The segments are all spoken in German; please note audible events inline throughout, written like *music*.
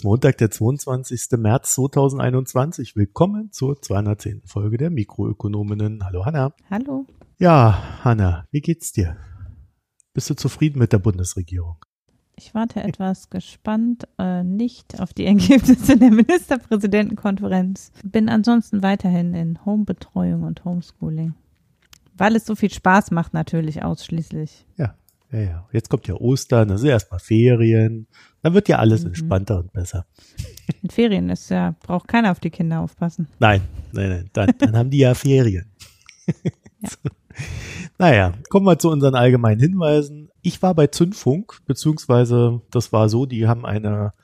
Ist Montag, der 22. März 2021. Willkommen zur 210. Folge der Mikroökonominnen. Hallo Hanna. Hallo. Ja, Hanna, wie geht's dir? Bist du zufrieden mit der Bundesregierung? Ich warte etwas gespannt, äh, nicht auf die Ergebnisse der Ministerpräsidentenkonferenz. Bin ansonsten weiterhin in Homebetreuung und Homeschooling. Weil es so viel Spaß macht, natürlich ausschließlich. Ja, ja, ja. Jetzt kommt ja Ostern, sind erstmal Ferien. Dann wird ja alles mhm. entspannter und besser. In Ferien ist ja, braucht keiner auf die Kinder aufpassen. Nein, nein, nein. Dann, dann haben die ja Ferien. Ja. *laughs* Naja, kommen wir zu unseren allgemeinen Hinweisen. Ich war bei Zündfunk, beziehungsweise das war so, die haben eine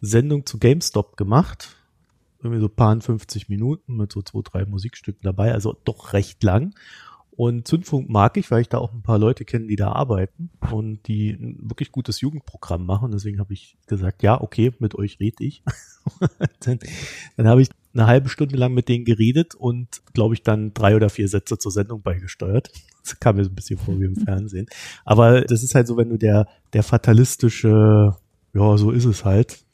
Sendung zu GameStop gemacht. Irgendwie so paar 50 Minuten mit so zwei, drei Musikstücken dabei, also doch recht lang. Und Zündfunk mag ich, weil ich da auch ein paar Leute kenne, die da arbeiten und die ein wirklich gutes Jugendprogramm machen. Deswegen habe ich gesagt, ja, okay, mit euch rede ich. *laughs* dann dann habe ich eine halbe Stunde lang mit denen geredet und, glaube ich, dann drei oder vier Sätze zur Sendung beigesteuert. *laughs* Das kam mir so ein bisschen vor wie im *laughs* Fernsehen. Aber das ist halt so, wenn du der, der fatalistische, ja, so ist es halt.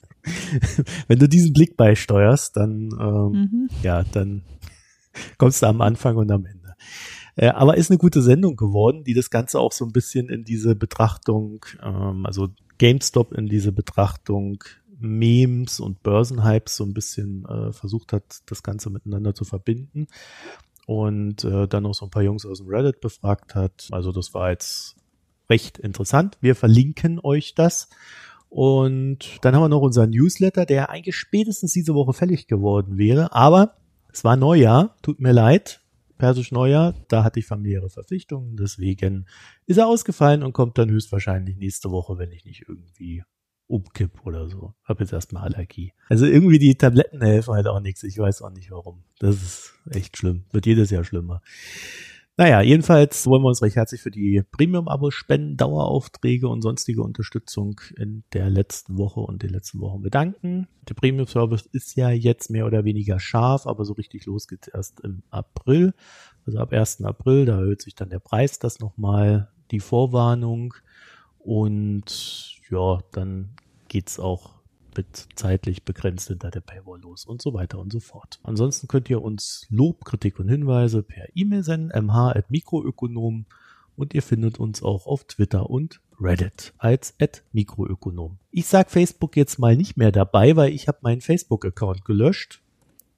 wenn du diesen Blick beisteuerst, dann, ähm, mhm. ja, dann kommst du am Anfang und am Ende. Äh, aber ist eine gute Sendung geworden, die das Ganze auch so ein bisschen in diese Betrachtung, ähm, also GameStop in diese Betrachtung Memes und Börsenhypes so ein bisschen äh, versucht hat, das Ganze miteinander zu verbinden und äh, dann noch so ein paar Jungs aus dem Reddit befragt hat. Also das war jetzt recht interessant. Wir verlinken euch das. Und dann haben wir noch unseren Newsletter, der eigentlich spätestens diese Woche fällig geworden wäre. Aber es war Neujahr, tut mir leid persisch Neujahr, da hatte ich familiäre Verpflichtungen, deswegen ist er ausgefallen und kommt dann höchstwahrscheinlich nächste Woche, wenn ich nicht irgendwie umkipp oder so. Hab jetzt erstmal Allergie. Also irgendwie die Tabletten helfen halt auch nichts. Ich weiß auch nicht warum. Das ist echt schlimm. Wird jedes Jahr schlimmer. Naja, jedenfalls wollen wir uns recht herzlich für die Premium-Abo spenden, Daueraufträge und sonstige Unterstützung in der letzten Woche und den letzten Wochen bedanken. Der Premium-Service ist ja jetzt mehr oder weniger scharf, aber so richtig los geht erst im April. Also ab 1. April, da erhöht sich dann der Preis, das nochmal, die Vorwarnung. Und ja, dann geht's auch mit zeitlich begrenzt hinter der Paywall los und so weiter und so fort. Ansonsten könnt ihr uns Lob, Kritik und Hinweise per E-Mail senden, mh.mikroökonom und ihr findet uns auch auf Twitter und Reddit als @mikroökonom. Ich sag Facebook jetzt mal nicht mehr dabei, weil ich habe meinen Facebook-Account gelöscht.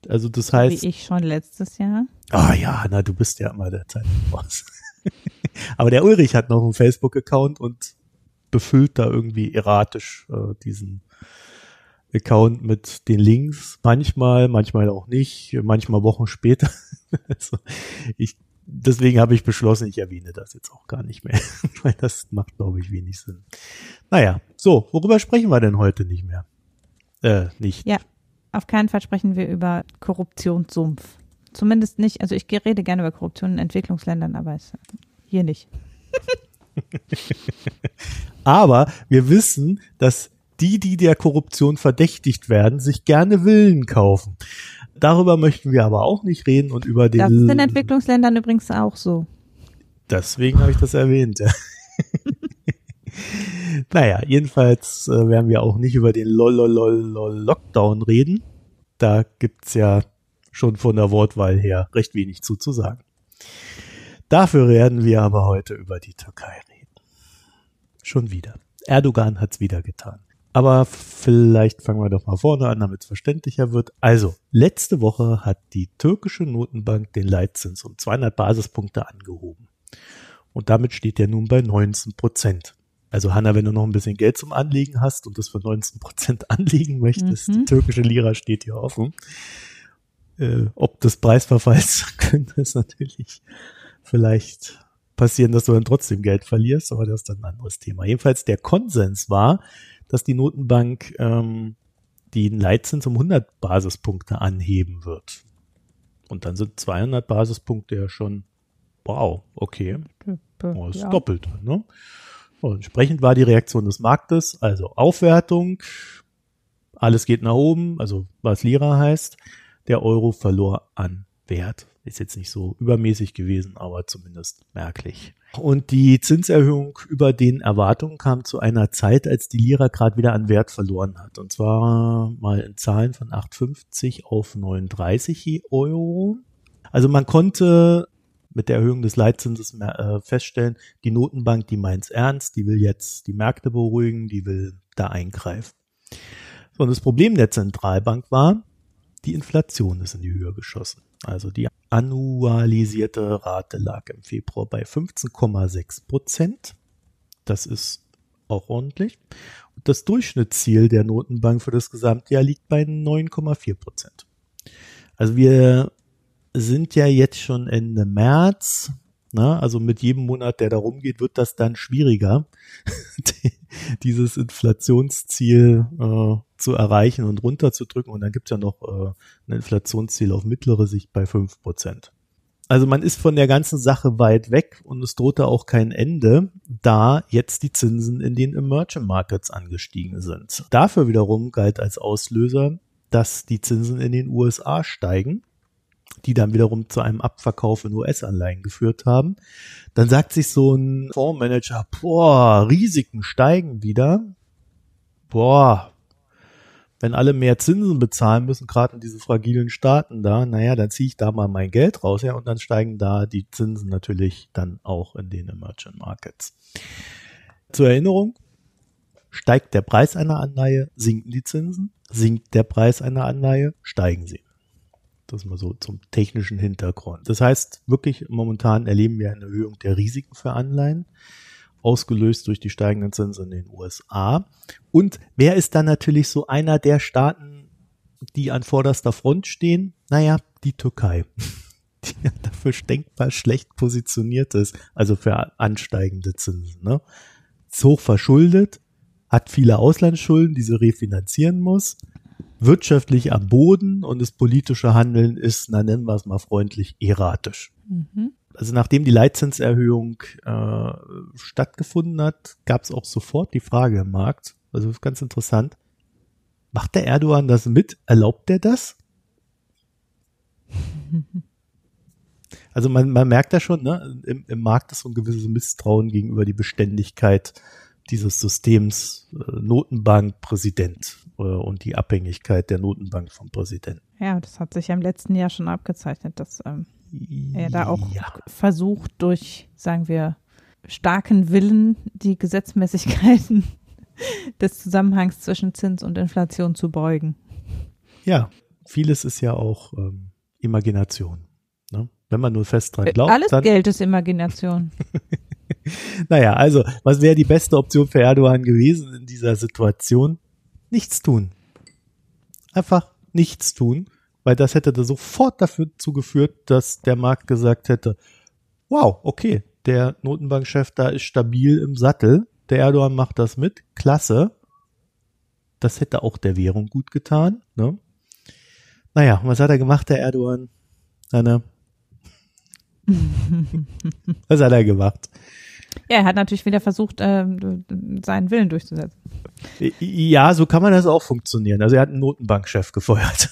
Also das heißt. Wie ich schon letztes Jahr. Ah ja, na du bist ja immer der Zeit voraus. *laughs* Aber der Ulrich hat noch einen Facebook-Account und befüllt da irgendwie erratisch äh, diesen Account mit den Links. Manchmal, manchmal auch nicht, manchmal Wochen später. *laughs* also ich, deswegen habe ich beschlossen, ich erwähne das jetzt auch gar nicht mehr, *laughs* weil das macht, glaube ich, wenig Sinn. Naja, so, worüber sprechen wir denn heute nicht mehr? Äh, nicht. Ja, auf keinen Fall sprechen wir über Korruptionssumpf. Zumindest nicht, also ich rede gerne über Korruption in Entwicklungsländern, aber es, hier nicht. *laughs* aber wir wissen, dass die, die der Korruption verdächtigt werden, sich gerne Willen kaufen. Darüber möchten wir aber auch nicht reden und über den. Das ist in Entwicklungsländern übrigens auch so. Deswegen habe ich das erwähnt. Ja. *laughs* naja, jedenfalls äh, werden wir auch nicht über den Lolololol Lockdown reden. Da gibt's ja schon von der Wortwahl her recht wenig zu, zu sagen. Dafür werden wir aber heute über die Türkei reden. Schon wieder. Erdogan hat's wieder getan. Aber vielleicht fangen wir doch mal vorne an, damit es verständlicher wird. Also, letzte Woche hat die türkische Notenbank den Leitzins um 200 Basispunkte angehoben. Und damit steht er nun bei 19 Prozent. Also Hanna, wenn du noch ein bisschen Geld zum Anlegen hast und das für 19 Prozent *laughs* anlegen möchtest, mhm. die türkische Lira steht hier offen. Äh, ob des Preisverfalls *laughs* könnte es natürlich vielleicht passieren, dass du dann trotzdem Geld verlierst, aber das ist dann ein anderes Thema. Jedenfalls der Konsens war, dass die Notenbank ähm, den Leitzins um 100 Basispunkte anheben wird. Und dann sind 200 Basispunkte ja schon, wow, okay, oh, das ist ja. doppelt. Ne? Und entsprechend war die Reaktion des Marktes, also Aufwertung, alles geht nach oben, also was Lira heißt, der Euro verlor an Wert. Ist jetzt nicht so übermäßig gewesen, aber zumindest merklich. Und die Zinserhöhung über den Erwartungen kam zu einer Zeit, als die Lira gerade wieder an Wert verloren hat. Und zwar mal in Zahlen von 8,50 auf 39 Euro. Also man konnte mit der Erhöhung des Leitzinses äh, feststellen, die Notenbank, die meint's ernst, die will jetzt die Märkte beruhigen, die will da eingreifen. Und das Problem der Zentralbank war, die Inflation ist in die Höhe geschossen. Also die annualisierte Rate lag im Februar bei 15,6 Prozent. Das ist auch ordentlich. Und das Durchschnittsziel der Notenbank für das Gesamtjahr liegt bei 9,4 Prozent. Also wir sind ja jetzt schon Ende März. Na, also mit jedem Monat, der da rumgeht, wird das dann schwieriger, *laughs* dieses Inflationsziel äh, zu erreichen und runterzudrücken. Und dann gibt's ja noch äh, ein Inflationsziel auf mittlere Sicht bei fünf Prozent. Also man ist von der ganzen Sache weit weg und es drohte auch kein Ende, da jetzt die Zinsen in den Emerging Markets angestiegen sind. Dafür wiederum galt als Auslöser, dass die Zinsen in den USA steigen die dann wiederum zu einem Abverkauf in US-Anleihen geführt haben. Dann sagt sich so ein Fondsmanager, boah, Risiken steigen wieder. Boah, wenn alle mehr Zinsen bezahlen müssen, gerade in diese fragilen Staaten da, naja, dann ziehe ich da mal mein Geld raus, ja, und dann steigen da die Zinsen natürlich dann auch in den Emerging Markets. Zur Erinnerung, steigt der Preis einer Anleihe, sinken die Zinsen, sinkt der Preis einer Anleihe, steigen sie. Das mal so zum technischen Hintergrund. Das heißt, wirklich momentan erleben wir eine Erhöhung der Risiken für Anleihen, ausgelöst durch die steigenden Zinsen in den USA. Und wer ist dann natürlich so einer der Staaten, die an vorderster Front stehen? Naja, die Türkei. *laughs* Die dafür denkbar schlecht positioniert ist, also für ansteigende Zinsen. Ne? Ist hoch verschuldet, hat viele Auslandsschulden, die sie refinanzieren muss wirtschaftlich am Boden und das politische Handeln ist, na nennen wir es mal freundlich, erratisch. Mhm. Also nachdem die Leitzinserhöhung äh, stattgefunden hat, gab es auch sofort die Frage im Markt, also ist ganz interessant, macht der Erdogan das mit? Erlaubt er das? *laughs* Also man, man merkt ja schon, ne, im, im Markt ist so ein gewisses Misstrauen gegenüber die Beständigkeit dieses Systems äh, Notenbankpräsident äh, und die Abhängigkeit der Notenbank vom Präsidenten. Ja, das hat sich ja im letzten Jahr schon abgezeichnet, dass ähm, er da auch ja. versucht, durch, sagen wir, starken Willen die Gesetzmäßigkeiten *laughs* des Zusammenhangs zwischen Zins und Inflation zu beugen. Ja, vieles ist ja auch ähm, Imagination. Ne? Wenn man nur fest dran äh, glaubt. Alles Geld ist Imagination. *laughs* naja, also, was wäre die beste Option für Erdogan gewesen in dieser Situation? Nichts tun. Einfach nichts tun, weil das hätte da sofort dafür zugeführt, dass der Markt gesagt hätte, wow, okay, der Notenbankchef da ist stabil im Sattel, der Erdogan macht das mit, klasse. Das hätte auch der Währung gut getan. Ne? Naja, was hat er gemacht, der Erdogan? Anna? *laughs* was hat er gemacht? Ja, er hat natürlich wieder versucht, äh, seinen Willen durchzusetzen. Ja, so kann man das auch funktionieren. Also er hat einen Notenbankchef gefeuert.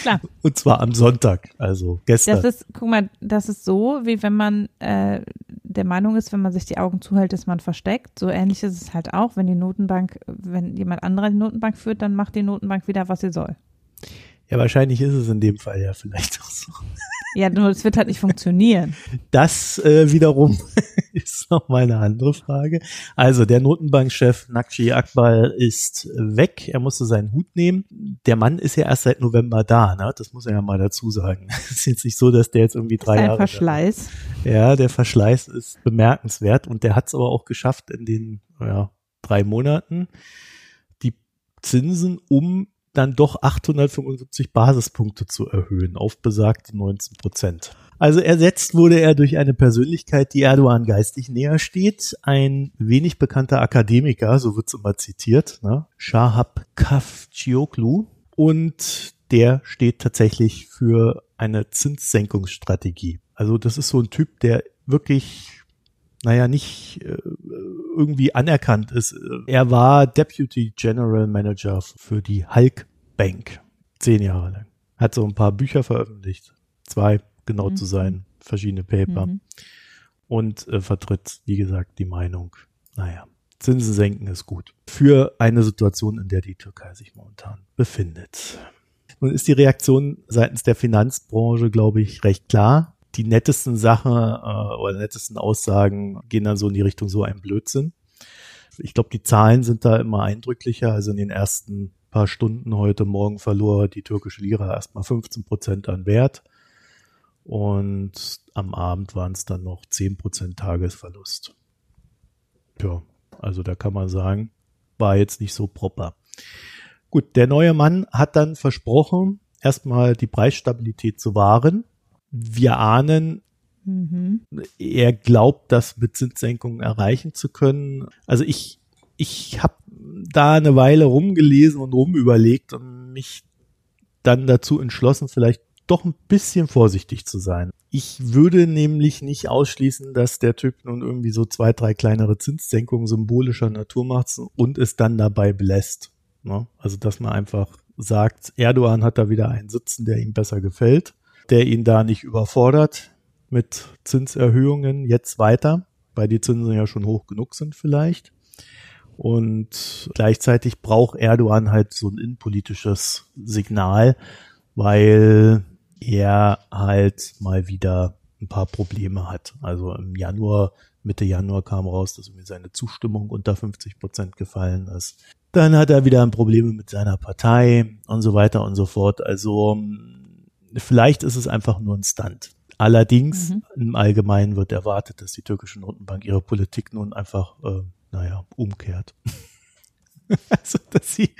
Klar. *laughs* Und zwar am Sonntag, also gestern. Das ist, guck mal, das ist so, wie wenn man äh, der Meinung ist, wenn man sich die Augen zuhält, ist man versteckt. So ähnlich ist es halt auch, wenn die Notenbank, wenn jemand anderer die Notenbank führt, dann macht die Notenbank wieder, was sie soll. Ja, wahrscheinlich ist es in dem Fall ja vielleicht auch so. Ja, nur es wird halt nicht funktionieren. Das äh, wiederum *laughs* ist nochmal eine andere Frage. Also der Notenbankchef Nakshi Akbal ist weg. Er musste seinen Hut nehmen. Der Mann ist ja erst seit November da. Ne? Das muss er ja mal dazu sagen. *laughs* Es ist jetzt nicht so, dass der jetzt irgendwie drei Jahre. Verschleiß. Ja, der Verschleiß ist bemerkenswert und der hat es aber auch geschafft in den ja, drei Monaten die Zinsen um dann doch 875 Basispunkte zu erhöhen auf besagte 19 Prozent. Also ersetzt wurde er durch eine Persönlichkeit, die Erdogan geistig näher steht, ein wenig bekannter Akademiker, so wird es immer zitiert, ne? Shahab Kafcioglu. Und der steht tatsächlich für eine Zinssenkungsstrategie. Also das ist so ein Typ, der wirklich naja, nicht äh, irgendwie anerkannt ist. Er war Deputy General Manager für die Hulk Bank. Zehn Jahre lang. Hat so ein paar Bücher veröffentlicht. Zwei, genau mhm. zu sein, verschiedene Paper. Mhm. Und äh, vertritt, wie gesagt, die Meinung, naja, Zinsen senken ist gut. Für eine Situation, in der die Türkei sich momentan befindet. Nun ist die Reaktion seitens der Finanzbranche, glaube ich, recht klar. Die nettesten Sachen äh, oder nettesten Aussagen gehen dann so in die Richtung so ein Blödsinn. Ich glaube, die Zahlen sind da immer eindrücklicher. Also in den ersten paar Stunden heute Morgen verlor die türkische Lira erstmal 15 Prozent an Wert. Und am Abend waren es dann noch 10 Prozent Tagesverlust. Ja, also da kann man sagen, war jetzt nicht so proper. Gut, der neue Mann hat dann versprochen, erstmal die Preisstabilität zu wahren. Wir ahnen, mhm. er glaubt, das mit Zinssenkungen erreichen zu können. Also ich, ich habe da eine Weile rumgelesen und rumüberlegt und mich dann dazu entschlossen, vielleicht doch ein bisschen vorsichtig zu sein. Ich würde nämlich nicht ausschließen, dass der Typ nun irgendwie so zwei, drei kleinere Zinssenkungen symbolischer Natur macht und es dann dabei belässt. Ne? Also, dass man einfach sagt, Erdogan hat da wieder einen sitzen, der ihm besser gefällt, der ihn da nicht überfordert mit Zinserhöhungen jetzt weiter, weil die Zinsen ja schon hoch genug sind vielleicht. Und gleichzeitig braucht Erdogan halt so ein innenpolitisches Signal, weil er halt mal wieder ein paar Probleme hat. Also im Januar, Mitte Januar kam raus, dass mir seine Zustimmung unter 50 Prozent gefallen ist. Dann hat er wieder Probleme mit seiner Partei und so weiter und so fort. Also vielleicht ist es einfach nur ein Stunt. Allerdings mhm. im Allgemeinen wird erwartet, dass die türkische Notenbank ihre Politik nun einfach, äh, naja, umkehrt. *laughs* also, dass sie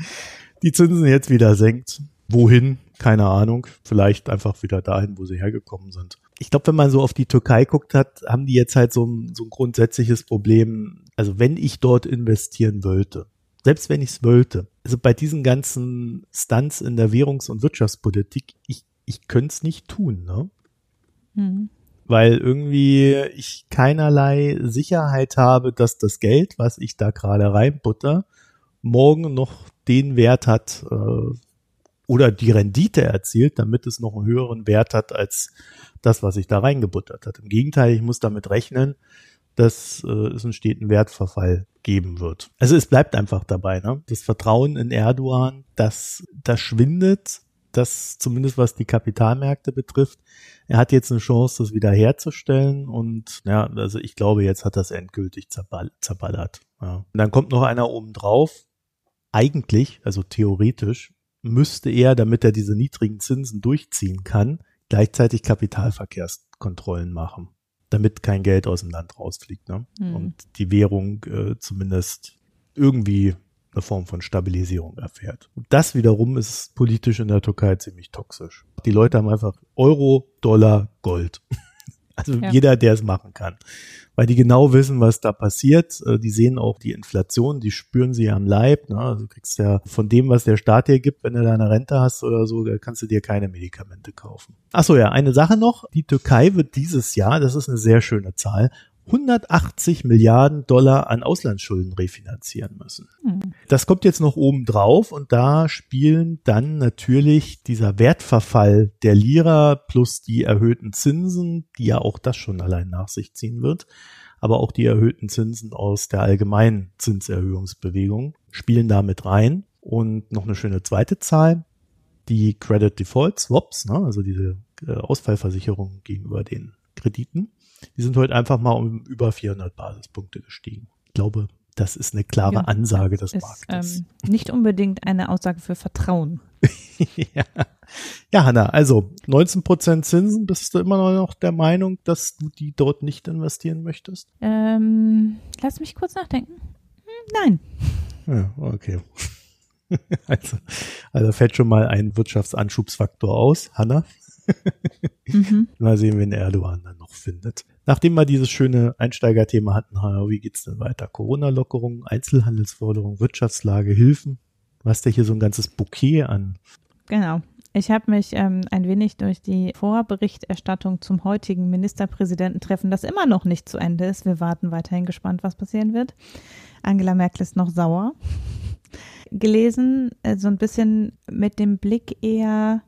die Zinsen jetzt wieder senkt. Wohin? Keine Ahnung. Vielleicht einfach wieder dahin, wo sie hergekommen sind. Ich glaube, wenn man so auf die Türkei guckt hat, haben die jetzt halt so ein, so ein grundsätzliches Problem. Also wenn ich dort investieren wollte, selbst wenn ich es wollte. Also bei diesen ganzen Stunts in der Währungs- und Wirtschaftspolitik, ich, ich könnte es nicht tun, ne? Mhm. Weil irgendwie ich keinerlei Sicherheit habe, dass das Geld, was ich da gerade reinbutter, morgen noch den Wert hat äh, oder die Rendite erzielt, damit es noch einen höheren Wert hat als das, was ich da reingebuttert hat. Im Gegenteil, ich muss damit rechnen, dass äh, es einen steten Wertverfall geben wird. Also es bleibt einfach dabei, ne? Das Vertrauen in Erdogan, das, das schwindet, das zumindest was die Kapitalmärkte betrifft. Er hat jetzt eine Chance, das wieder herzustellen und ja, also ich glaube, jetzt hat das endgültig zerball zerballert. Ja. Und dann kommt noch einer oben drauf. Eigentlich, also theoretisch, müsste er, damit er diese niedrigen Zinsen durchziehen kann, gleichzeitig Kapitalverkehrskontrollen machen damit kein Geld aus dem Land rausfliegt. Ne? Mhm. Und die Währung äh, zumindest irgendwie eine Form von Stabilisierung erfährt. Und das wiederum ist politisch in der Türkei ziemlich toxisch. Die Leute haben einfach Euro, Dollar, Gold. *laughs* Also ja. jeder, der es machen kann. Weil die genau wissen, was da passiert. Äh, die sehen auch die Inflation, die spüren sie am Leib. Ne? Also du kriegst ja von dem, was der Staat dir gibt, wenn du deine Rente hast oder so, da kannst du dir keine Medikamente kaufen. Ach so, ja, eine Sache noch. Die Türkei wird dieses Jahr, das ist eine sehr schöne Zahl, 180 Milliarden Dollar an Auslandsschulden refinanzieren müssen. Mhm. Das kommt jetzt noch oben drauf und da spielen dann natürlich dieser Wertverfall der Lira plus die erhöhten Zinsen, die ja auch das schon allein nach sich ziehen wird, aber auch die erhöhten Zinsen aus der allgemeinen Zinserhöhungsbewegung spielen da mit rein. Und noch eine schöne zweite Zahl, die Credit Default Swaps, ne, also diese äh, Ausfallversicherung gegenüber den Krediten die sind heute einfach mal um über 400 Basispunkte gestiegen. Ich glaube, das ist eine klare ja, Ansage des ist, Marktes. Ähm, nicht unbedingt eine Aussage für Vertrauen. *laughs* ja. ja, Hanna, also 19% Zinsen, bist du immer noch der Meinung, dass du die dort nicht investieren möchtest? Ähm, lass mich kurz nachdenken. Hm, nein. Ja, okay. *laughs* Also, also fällt schon mal ein Wirtschaftsanschubsfaktor aus, Hanna mhm. *laughs* Mal sehen, wen Erdogan dann noch findet. Nachdem wir dieses schöne Einsteigerthema hatten, wie geht's denn weiter? Corona-Lockerung, Einzelhandelsforderung, Wirtschaftslage, Hilfen. Du hast ja hier so ein ganzes Bouquet an. Genau. Ich habe mich ähm, ein wenig durch die Vorberichterstattung zum heutigen Ministerpräsidententreffen, das immer noch nicht zu Ende ist, wir warten weiterhin gespannt, was passieren wird. Angela Merkel ist noch sauer. *laughs* Gelesen, äh, so ein bisschen mit dem Blick eher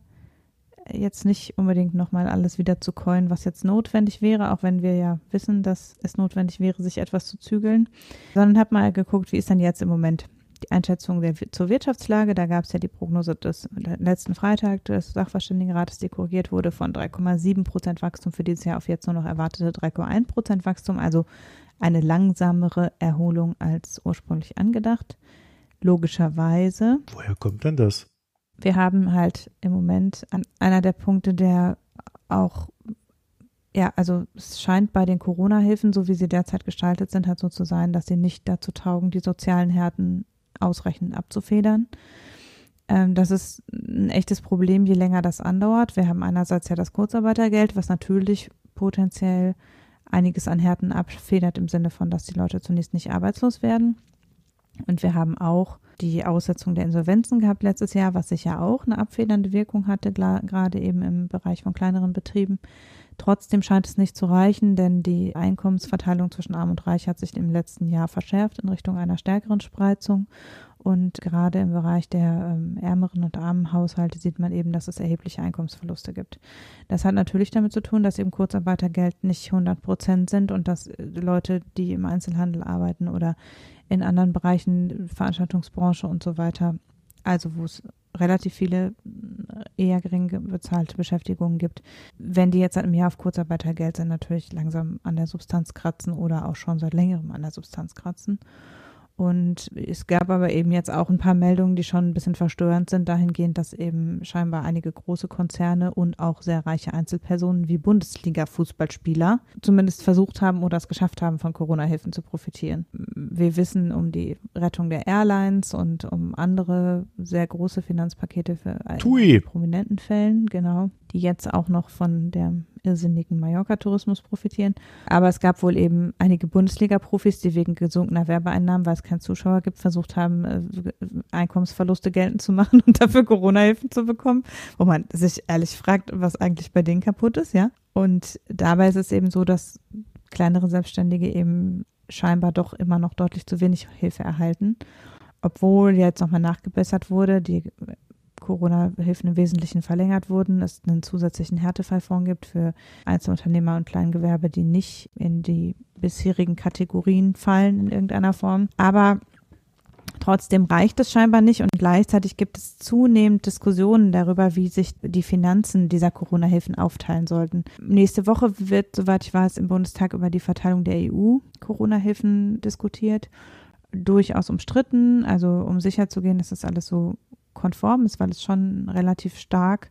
jetzt nicht unbedingt nochmal alles wieder zu coin, was jetzt notwendig wäre, auch wenn wir ja wissen, dass es notwendig wäre, sich etwas zu zügeln, sondern habe mal geguckt, wie ist denn jetzt im Moment die Einschätzung der, zur Wirtschaftslage. Da gab es ja die Prognose des letzten Freitag des Sachverständigenrates, die korrigiert wurde von 3,7 Prozent Wachstum für dieses Jahr auf jetzt nur noch erwartete 3,1 Prozent Wachstum, also eine langsamere Erholung als ursprünglich angedacht. Logischerweise. Woher kommt denn das? Wir haben halt im Moment an einer der Punkte, der auch, ja, also es scheint bei den Corona-Hilfen, so wie sie derzeit gestaltet sind, halt so zu sein, dass sie nicht dazu taugen, die sozialen Härten ausreichend abzufedern. Ähm, das ist ein echtes Problem, je länger das andauert. Wir haben einerseits ja das Kurzarbeitergeld, was natürlich potenziell einiges an Härten abfedert im Sinne von, dass die Leute zunächst nicht arbeitslos werden. Und wir haben auch die Aussetzung der Insolvenzen gehabt letztes Jahr, was sicher auch eine abfedernde Wirkung hatte, gerade eben im Bereich von kleineren Betrieben. Trotzdem scheint es nicht zu reichen, denn die Einkommensverteilung zwischen Arm und Reich hat sich im letzten Jahr verschärft in Richtung einer stärkeren Spreizung. Und gerade im Bereich der ähm, ärmeren und armen Haushalte sieht man eben, dass es erhebliche Einkommensverluste gibt. Das hat natürlich damit zu tun, dass eben Kurzarbeitergeld nicht 100 Prozent sind und dass äh, Leute, die im Einzelhandel arbeiten oder in anderen Bereichen, Veranstaltungsbranche und so weiter, also wo es relativ viele äh, eher gering bezahlte Beschäftigungen gibt, wenn die jetzt seit einem Jahr auf Kurzarbeitergeld sind, natürlich langsam an der Substanz kratzen oder auch schon seit längerem an der Substanz kratzen. Und es gab aber eben jetzt auch ein paar Meldungen, die schon ein bisschen verstörend sind, dahingehend, dass eben scheinbar einige große Konzerne und auch sehr reiche Einzelpersonen wie Bundesliga-Fußballspieler zumindest versucht haben oder es geschafft haben, von Corona-Hilfen zu profitieren. Wir wissen um die Rettung der Airlines und um andere sehr große Finanzpakete für Tui. prominenten Fällen, genau, die jetzt auch noch von der irrsinnigen Mallorca-Tourismus profitieren. Aber es gab wohl eben einige Bundesliga-Profis, die wegen gesunkener Werbeeinnahmen, weil es keinen Zuschauer gibt, versucht haben, äh, Einkommensverluste geltend zu machen *laughs* und dafür Corona-Hilfen zu bekommen, wo man sich ehrlich fragt, was eigentlich bei denen kaputt ist, ja. Und dabei ist es eben so, dass kleinere Selbstständige eben scheinbar doch immer noch deutlich zu wenig Hilfe erhalten. Obwohl jetzt nochmal nachgebessert wurde, die Corona-Hilfen im Wesentlichen verlängert wurden, es einen zusätzlichen Härtefallfonds gibt für Einzelunternehmer und Kleingewerbe, die nicht in die bisherigen Kategorien fallen in irgendeiner Form. Aber Trotzdem reicht es scheinbar nicht und gleichzeitig gibt es zunehmend Diskussionen darüber, wie sich die Finanzen dieser Corona-Hilfen aufteilen sollten. Nächste Woche wird, soweit ich weiß, im Bundestag über die Verteilung der EU-Corona-Hilfen diskutiert. Durchaus umstritten, also um sicherzugehen, dass das alles so konform ist, weil es schon relativ stark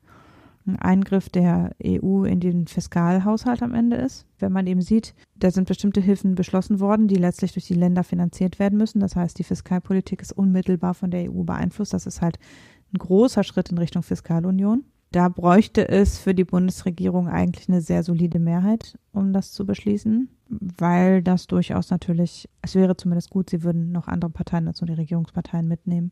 ein Eingriff der EU in den Fiskalhaushalt am Ende ist. Wenn man eben sieht, da sind bestimmte Hilfen beschlossen worden, die letztlich durch die Länder finanziert werden müssen. Das heißt, die Fiskalpolitik ist unmittelbar von der EU beeinflusst. Das ist halt ein großer Schritt in Richtung Fiskalunion. Da bräuchte es für die Bundesregierung eigentlich eine sehr solide Mehrheit, um das zu beschließen, weil das durchaus natürlich, es wäre zumindest gut, sie würden noch andere Parteien nur die Regierungsparteien mitnehmen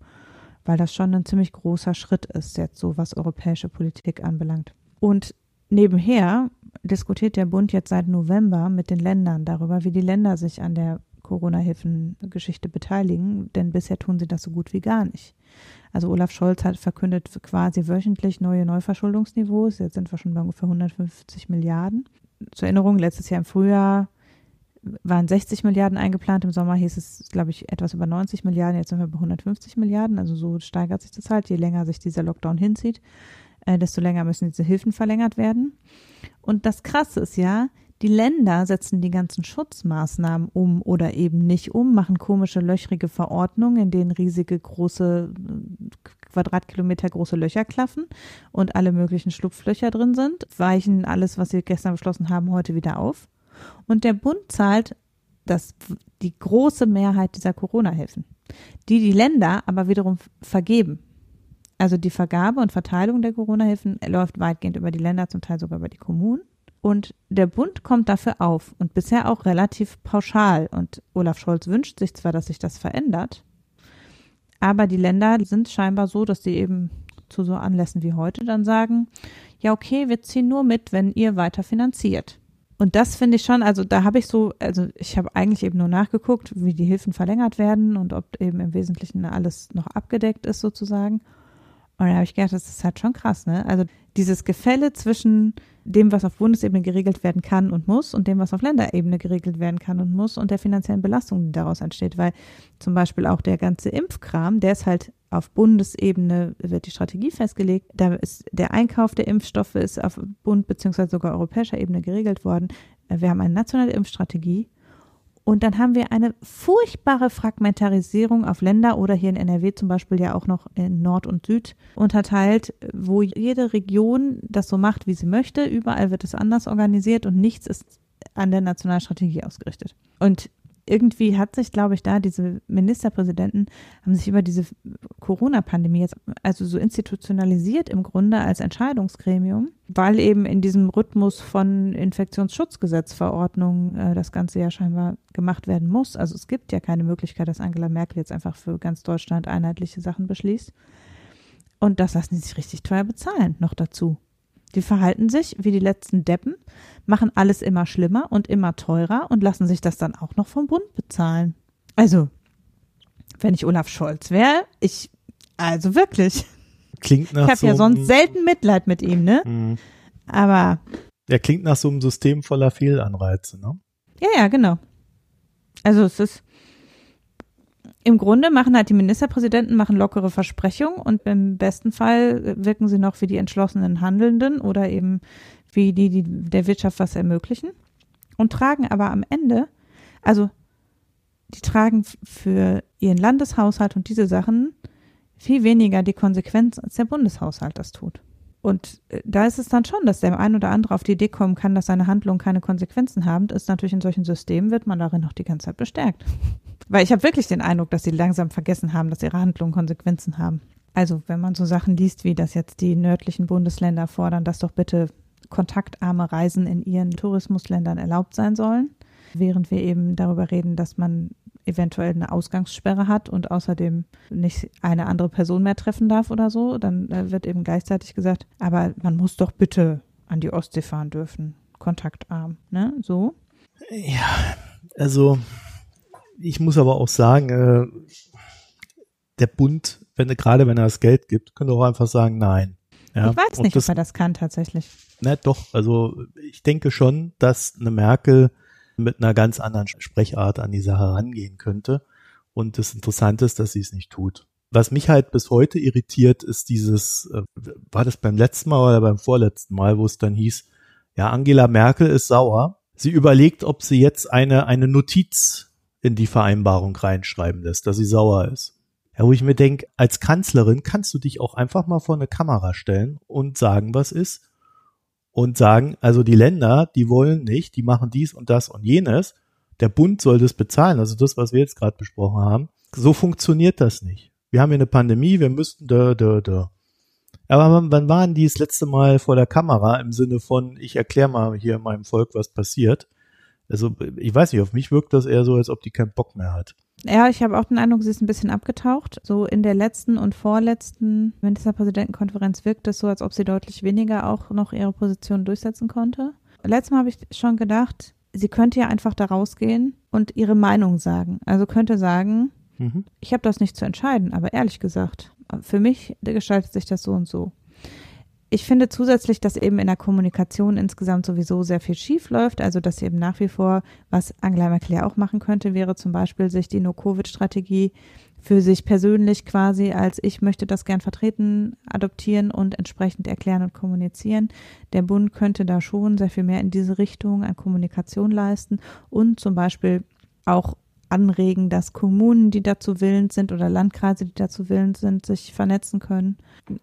weil das schon ein ziemlich großer Schritt ist, jetzt so was europäische Politik anbelangt. Und nebenher diskutiert der Bund jetzt seit November mit den Ländern darüber, wie die Länder sich an der Corona-Hilfen-Geschichte beteiligen, denn bisher tun sie das so gut wie gar nicht. Also Olaf Scholz hat verkündet quasi wöchentlich neue Neuverschuldungsniveaus. Jetzt sind wir schon bei ungefähr 150 Milliarden. Zur Erinnerung, letztes Jahr im Frühjahr waren 60 Milliarden eingeplant. Im Sommer hieß es, glaube ich, etwas über 90 Milliarden. Jetzt sind wir bei 150 Milliarden. Also so steigert sich das halt. Je länger sich dieser Lockdown hinzieht, äh, desto länger müssen diese Hilfen verlängert werden. Und das Krasse ist ja, die Länder setzen die ganzen Schutzmaßnahmen um oder eben nicht um, machen komische löchrige Verordnungen, in denen riesige große Quadratkilometer große Löcher klaffen und alle möglichen Schlupflöcher drin sind, weichen alles, was sie gestern beschlossen haben, heute wieder auf. Und der Bund zahlt das, die große Mehrheit dieser Corona-Hilfen, die die Länder aber wiederum vergeben. Also die Vergabe und Verteilung der Corona-Hilfen läuft weitgehend über die Länder, zum Teil sogar über die Kommunen. Und der Bund kommt dafür auf und bisher auch relativ pauschal. Und Olaf Scholz wünscht sich zwar, dass sich das verändert, aber die Länder sind scheinbar so, dass sie eben zu so Anlässen wie heute dann sagen, ja okay, wir ziehen nur mit, wenn ihr weiter finanziert. Und das finde ich schon, also da habe ich so, also ich habe eigentlich eben nur nachgeguckt, wie die Hilfen verlängert werden und ob eben im Wesentlichen alles noch abgedeckt ist sozusagen. Und da habe ich gedacht, das ist halt schon krass, ne? Also dieses Gefälle zwischen dem, was auf Bundesebene geregelt werden kann und muss und dem, was auf Länderebene geregelt werden kann und muss und der finanziellen Belastung, die daraus entsteht. Weil zum Beispiel auch der ganze Impfkram, der ist halt auf Bundesebene wird die Strategie festgelegt. Da ist der Einkauf der Impfstoffe ist auf Bund- beziehungsweise sogar europäischer Ebene geregelt worden. Wir haben eine nationale Impfstrategie und dann haben wir eine furchtbare Fragmentarisierung auf Länder oder hier in NRW zum Beispiel ja auch noch in Nord und Süd unterteilt, wo jede Region das so macht, wie sie möchte. Überall wird es anders organisiert und nichts ist an der Nationalstrategie ausgerichtet. Und irgendwie hat sich, glaube ich, da diese Ministerpräsidenten haben sich über diese Corona-Pandemie jetzt also so institutionalisiert im Grunde als Entscheidungsgremium, weil eben in diesem Rhythmus von Infektionsschutzgesetzverordnungen äh, das Ganze ja scheinbar gemacht werden muss. Also es gibt ja keine Möglichkeit, dass Angela Merkel jetzt einfach für ganz Deutschland einheitliche Sachen beschließt. Und das lassen sie sich richtig teuer bezahlen, noch dazu. Die verhalten sich wie die letzten Deppen, machen alles immer schlimmer und immer teurer und lassen sich das dann auch noch vom Bund bezahlen. Also, wenn ich Olaf Scholz wäre, ich, also wirklich. Klingt nach Ich habe so ja sonst selten Mitleid mit ihm, ne? Mhm. Aber, Der klingt nach so einem System voller Fehlanreize, ne? ja, ja, genau. Also es ist, im Grunde machen halt die Ministerpräsidenten machen lockere Versprechungen und im besten Fall wirken sie noch wie die entschlossenen Handelnden oder eben wie die, die der Wirtschaft was ermöglichen und tragen aber am Ende, also die tragen für ihren Landeshaushalt und diese Sachen viel weniger die Konsequenz, als der Bundeshaushalt das tut. Und äh, da ist es dann schon, dass der ein oder andere auf die Idee kommen kann, dass seine Handlungen keine Konsequenzen haben. Ist natürlich in solchen Systemen wird man darin noch die ganze Zeit bestärkt. *laughs* Weil ich habe wirklich den Eindruck, dass sie langsam vergessen haben, dass ihre Handlungen Konsequenzen haben. Also wenn man so Sachen liest, wie das jetzt die nördlichen Bundesländer fordern, dass doch bitte kontaktarme Reisen in ihren Tourismusländern erlaubt sein sollen, während wir eben darüber reden, dass man eventuell eine Ausgangssperre hat und außerdem nicht eine andere Person mehr treffen darf oder so, dann äh, wird eben gleichzeitig gesagt, aber man muss doch bitte an die Ostsee fahren dürfen, kontaktarm, ne, so. Ja, also ich muss aber auch sagen, äh, der Bund, wenn gerade wenn er das Geld gibt, könnte auch einfach sagen, nein. Ja, ich weiß nicht, das, ob er das kann tatsächlich. Na doch, also ich denke schon, dass eine Merkel mit einer ganz anderen Sprechart an die Sache rangehen könnte. Und das Interessante ist, dass sie es nicht tut. Was mich halt bis heute irritiert, ist dieses, äh, war das beim letzten Mal oder beim vorletzten Mal, wo es dann hieß, ja, Angela Merkel ist sauer. Sie überlegt, ob sie jetzt eine, eine Notiz in die Vereinbarung reinschreiben lässt, dass sie sauer ist. Ja, wo ich mir denke, als Kanzlerin kannst du dich auch einfach mal vor eine Kamera stellen und sagen, was ist und sagen, also die Länder, die wollen nicht, die machen dies und das und jenes. Der Bund soll das bezahlen, also das, was wir jetzt gerade besprochen haben. So funktioniert das nicht. Wir haben hier eine Pandemie, wir müssten da, da, da. Aber wann, waren die das letzte Mal vor der Kamera im Sinne von, ich erkläre mal hier meinem Volk, was passiert? Also ich weiß nicht, auf mich wirkt das eher so, als ob die keinen Bock mehr hat. Ja, ich habe auch den Eindruck, sie ist ein bisschen abgetaucht. So in der letzten und vorletzten Ministerpräsidentenkonferenz wirkt es so, als ob sie deutlich weniger auch noch ihre Position durchsetzen konnte. Letztes Mal habe ich schon gedacht, sie könnte ja einfach da rausgehen und ihre Meinung sagen. Also könnte sagen, Mhm. ich habe das nicht zu entscheiden, aber ehrlich gesagt, für mich gestaltet sich das so und so. Ich finde zusätzlich, dass eben in der Kommunikation insgesamt sowieso sehr viel schief läuft. Also, dass eben nach wie vor, was Angela Merkel auch machen könnte, wäre zum Beispiel sich die No-Covid-Strategie für sich persönlich quasi als ich möchte das gern vertreten, adoptieren und entsprechend erklären und kommunizieren. Der Bund könnte da schon sehr viel mehr in diese Richtung an Kommunikation leisten und zum Beispiel auch anregen, dass Kommunen, die dazu willens sind oder Landkreise, die dazu willens sind, sich vernetzen können.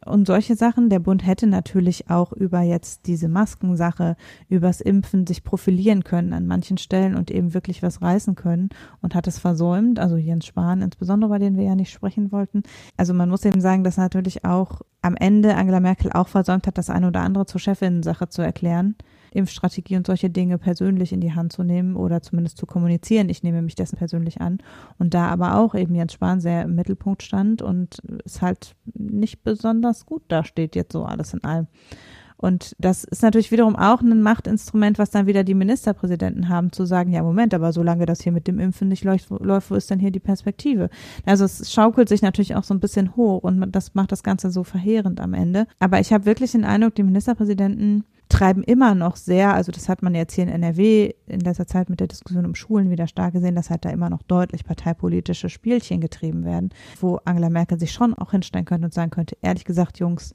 Und solche Sachen. Der Bund hätte natürlich auch über jetzt diese Maskensache, übers Impfen sich profilieren können an manchen Stellen und eben wirklich was reißen können und hat es versäumt. Also Jens Spahn insbesondere, bei denen wir ja nicht sprechen wollten. Also man muss eben sagen, dass natürlich auch am Ende Angela Merkel auch versäumt hat, das eine oder andere zur Chefinnen-Sache zu erklären. Impfstrategie und solche Dinge persönlich in die Hand zu nehmen oder zumindest zu kommunizieren. Ich nehme mich dessen persönlich an. Und da aber auch eben Jens Spahn sehr im Mittelpunkt stand und es halt nicht besonders gut dasteht jetzt so alles in allem. Und das ist natürlich wiederum auch ein Machtinstrument, was dann wieder die Ministerpräsidenten haben, zu sagen, ja, Moment, aber solange das hier mit dem Impfen nicht läuft, läuft wo ist denn hier die Perspektive? Also es schaukelt sich natürlich auch so ein bisschen hoch und das macht das Ganze so verheerend am Ende. Aber ich habe wirklich den Eindruck, die Ministerpräsidenten treiben immer noch sehr, also das hat man jetzt hier in NRW in letzter Zeit mit der Diskussion um Schulen wieder stark gesehen, dass halt da immer noch deutlich parteipolitische Spielchen getrieben werden, wo Angela Merkel sich schon auch hinstellen könnte und sagen könnte, ehrlich gesagt, Jungs,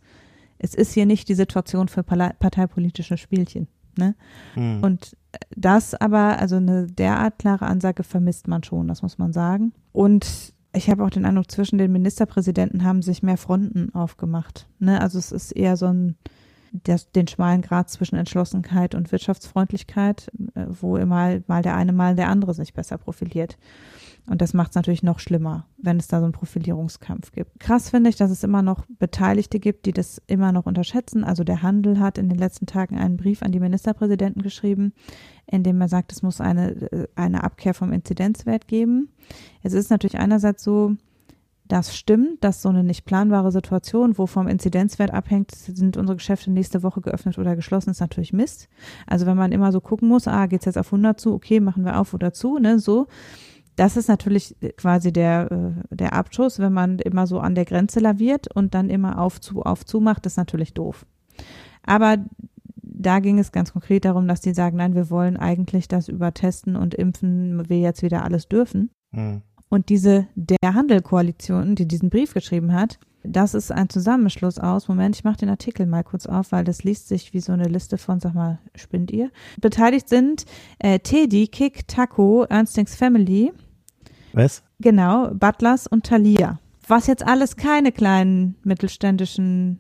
es ist hier nicht die Situation für parteipolitische Spielchen. Ne? Hm. Und das aber, also eine derart klare Ansage vermisst man schon, das muss man sagen. Und ich habe auch den Eindruck, zwischen den Ministerpräsidenten haben sich mehr Fronten aufgemacht. Ne? Also es ist eher so ein das, den schmalen Grad zwischen Entschlossenheit und Wirtschaftsfreundlichkeit, äh, wo immer mal der eine, mal der andere sich besser profiliert. Und das macht es natürlich noch schlimmer, wenn es da so einen Profilierungskampf gibt. Krass finde ich, dass es immer noch Beteiligte gibt, die das immer noch unterschätzen. Also der Handel hat in den letzten Tagen einen Brief an die Ministerpräsidenten geschrieben, in dem er sagt, es muss eine, äh, eine Abkehr vom Inzidenzwert geben. Es ist natürlich einerseits so, das stimmt, dass so eine nicht planbare Situation, wo vom Inzidenzwert abhängt, sind unsere Geschäfte nächste Woche geöffnet oder geschlossen, ist natürlich Mist. Also wenn man immer so gucken muss, ah, geht's jetzt auf 100 zu, okay, machen wir auf oder zu, ne, so. Das ist natürlich quasi der, äh, der Abschuss, wenn man immer so an der Grenze laviert und dann immer auf zu, auf zu macht, ist natürlich doof. Aber da ging es ganz konkret darum, dass die sagen, nein, wir wollen eigentlich das über Testen und Impfen wir jetzt wieder alles dürfen. Mhm. Und diese Der Handel-Koalition, die diesen Brief geschrieben hat, das ist ein Zusammenschluss aus. Moment, ich mache den Artikel mal kurz auf, weil das liest sich wie so eine Liste von, sag mal, spinnt ihr? Beteiligt sind äh, Teddy, Kick, Taco, Ernstings Family. Was? Genau, Butlers und Thalia. Was jetzt alles keine kleinen mittelständischen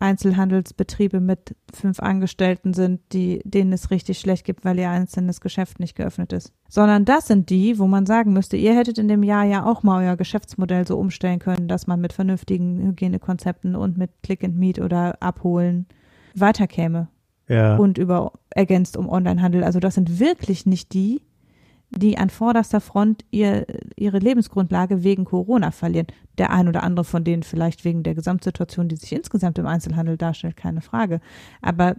Einzelhandelsbetriebe mit fünf Angestellten sind, die, denen es richtig schlecht gibt, weil ihr einzelnes Geschäft nicht geöffnet ist. Sondern das sind die, wo man sagen müsste, ihr hättet in dem Jahr ja auch mal euer Geschäftsmodell so umstellen können, dass man mit vernünftigen Hygienekonzepten und mit Click and Meet oder Abholen weiterkäme. Ja. Und über ergänzt um Onlinehandel. Also das sind wirklich nicht die, die an vorderster Front ihr, ihre Lebensgrundlage wegen Corona verlieren. Der ein oder andere von denen vielleicht wegen der Gesamtsituation, die sich insgesamt im Einzelhandel darstellt, keine Frage. Aber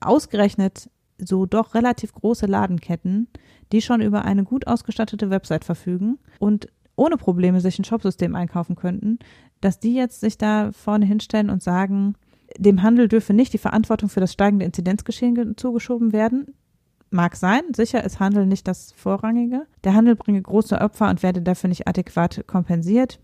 ausgerechnet so doch relativ große Ladenketten, die schon über eine gut ausgestattete Website verfügen und ohne Probleme sich ein Shopsystem einkaufen könnten, dass die jetzt sich da vorne hinstellen und sagen, dem Handel dürfe nicht die Verantwortung für das steigende Inzidenzgeschehen zugeschoben werden. Mag sein, sicher ist Handel nicht das Vorrangige. Der Handel bringe große Opfer und werde dafür nicht adäquat kompensiert.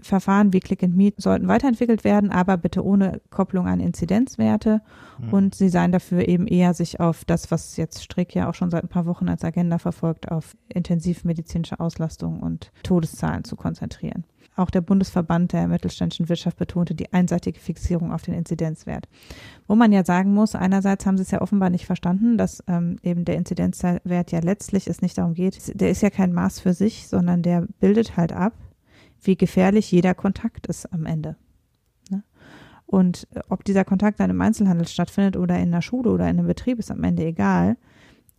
Verfahren wie Click and Meet sollten weiterentwickelt werden, aber bitte ohne Kopplung an Inzidenzwerte. Mhm. Und sie seien dafür eben eher sich auf das, was jetzt Strick ja auch schon seit ein paar Wochen als Agenda verfolgt, auf intensivmedizinische Auslastung und Todeszahlen zu konzentrieren. Auch der Bundesverband der mittelständischen Wirtschaft betonte die einseitige Fixierung auf den Inzidenzwert. Wo man ja sagen muss, einerseits haben sie es ja offenbar nicht verstanden, dass ähm, eben der Inzidenzwert ja letztlich es nicht darum geht, der ist ja kein Maß für sich, sondern der bildet halt ab, wie gefährlich jeder Kontakt ist am Ende. Ne? Und äh, ob dieser Kontakt dann im Einzelhandel stattfindet oder in der Schule oder in einem Betrieb, ist am Ende egal.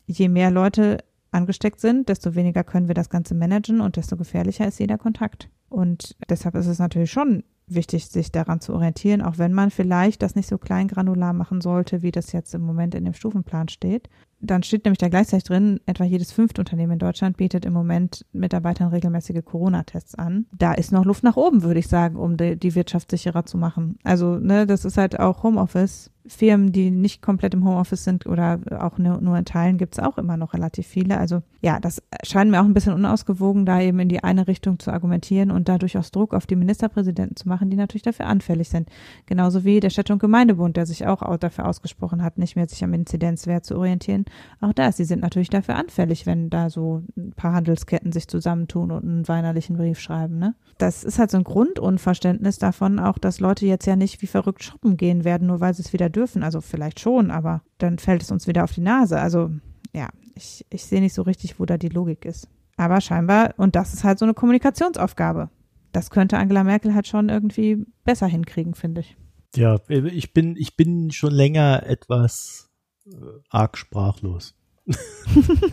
Je mehr Leute angesteckt sind, desto weniger können wir das Ganze managen und desto gefährlicher ist jeder Kontakt. Und deshalb ist es natürlich schon wichtig, sich daran zu orientieren, auch wenn man vielleicht das nicht so kleingranular machen sollte, wie das jetzt im Moment in dem Stufenplan steht. Dann steht nämlich da gleichzeitig drin, etwa jedes fünfte Unternehmen in Deutschland bietet im Moment Mitarbeitern regelmäßige Corona-Tests an. Da ist noch Luft nach oben, würde ich sagen, um die, die Wirtschaft sicherer zu machen. Also, ne, das ist halt auch Homeoffice Firmen, die nicht komplett im Homeoffice sind oder auch nur, in Teilen, gibt es auch immer noch relativ viele. Also ja, das scheint mir auch ein bisschen unausgewogen, da eben in die eine Richtung zu argumentieren und da durchaus Druck auf die Ministerpräsidenten zu machen, die natürlich dafür anfällig sind. Genauso wie der Städte- und Gemeindebund, der sich auch dafür ausgesprochen hat, nicht mehr sich am Inzidenzwert zu orientieren. Auch da, sie sind natürlich dafür anfällig, wenn da so ein paar Handelsketten sich zusammentun und einen weinerlichen Brief schreiben. Ne? Das ist halt so ein Grundunverständnis davon, auch dass Leute jetzt ja nicht wie verrückt shoppen gehen werden, nur weil sie es wieder dürfen. Also vielleicht schon, aber dann fällt es uns wieder auf die Nase. Also ja, ich, ich sehe nicht so richtig, wo da die Logik ist. Aber scheinbar, und das ist halt so eine Kommunikationsaufgabe. Das könnte Angela Merkel halt schon irgendwie besser hinkriegen, finde ich. Ja, ich bin, ich bin schon länger etwas äh, arg sprachlos. *laughs*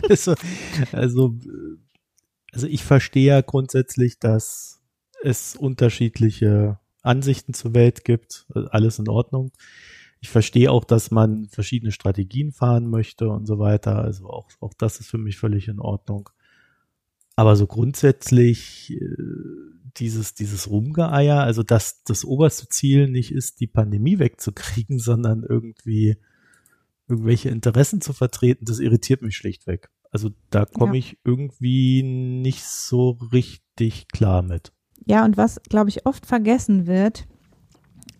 also, also, also ich verstehe ja grundsätzlich, dass es unterschiedliche Ansichten zur Welt gibt. Alles in Ordnung. Ich verstehe auch, dass man verschiedene Strategien fahren möchte und so weiter. Also auch, auch das ist für mich völlig in Ordnung. Aber so grundsätzlich äh, dieses, dieses Rumgeeier, also dass das oberste Ziel nicht ist, die Pandemie wegzukriegen, *laughs* sondern irgendwie irgendwelche Interessen zu vertreten, das irritiert mich schlichtweg. Also da komme ja. ich irgendwie nicht so richtig klar mit. Ja, und was, glaube ich, oft vergessen wird,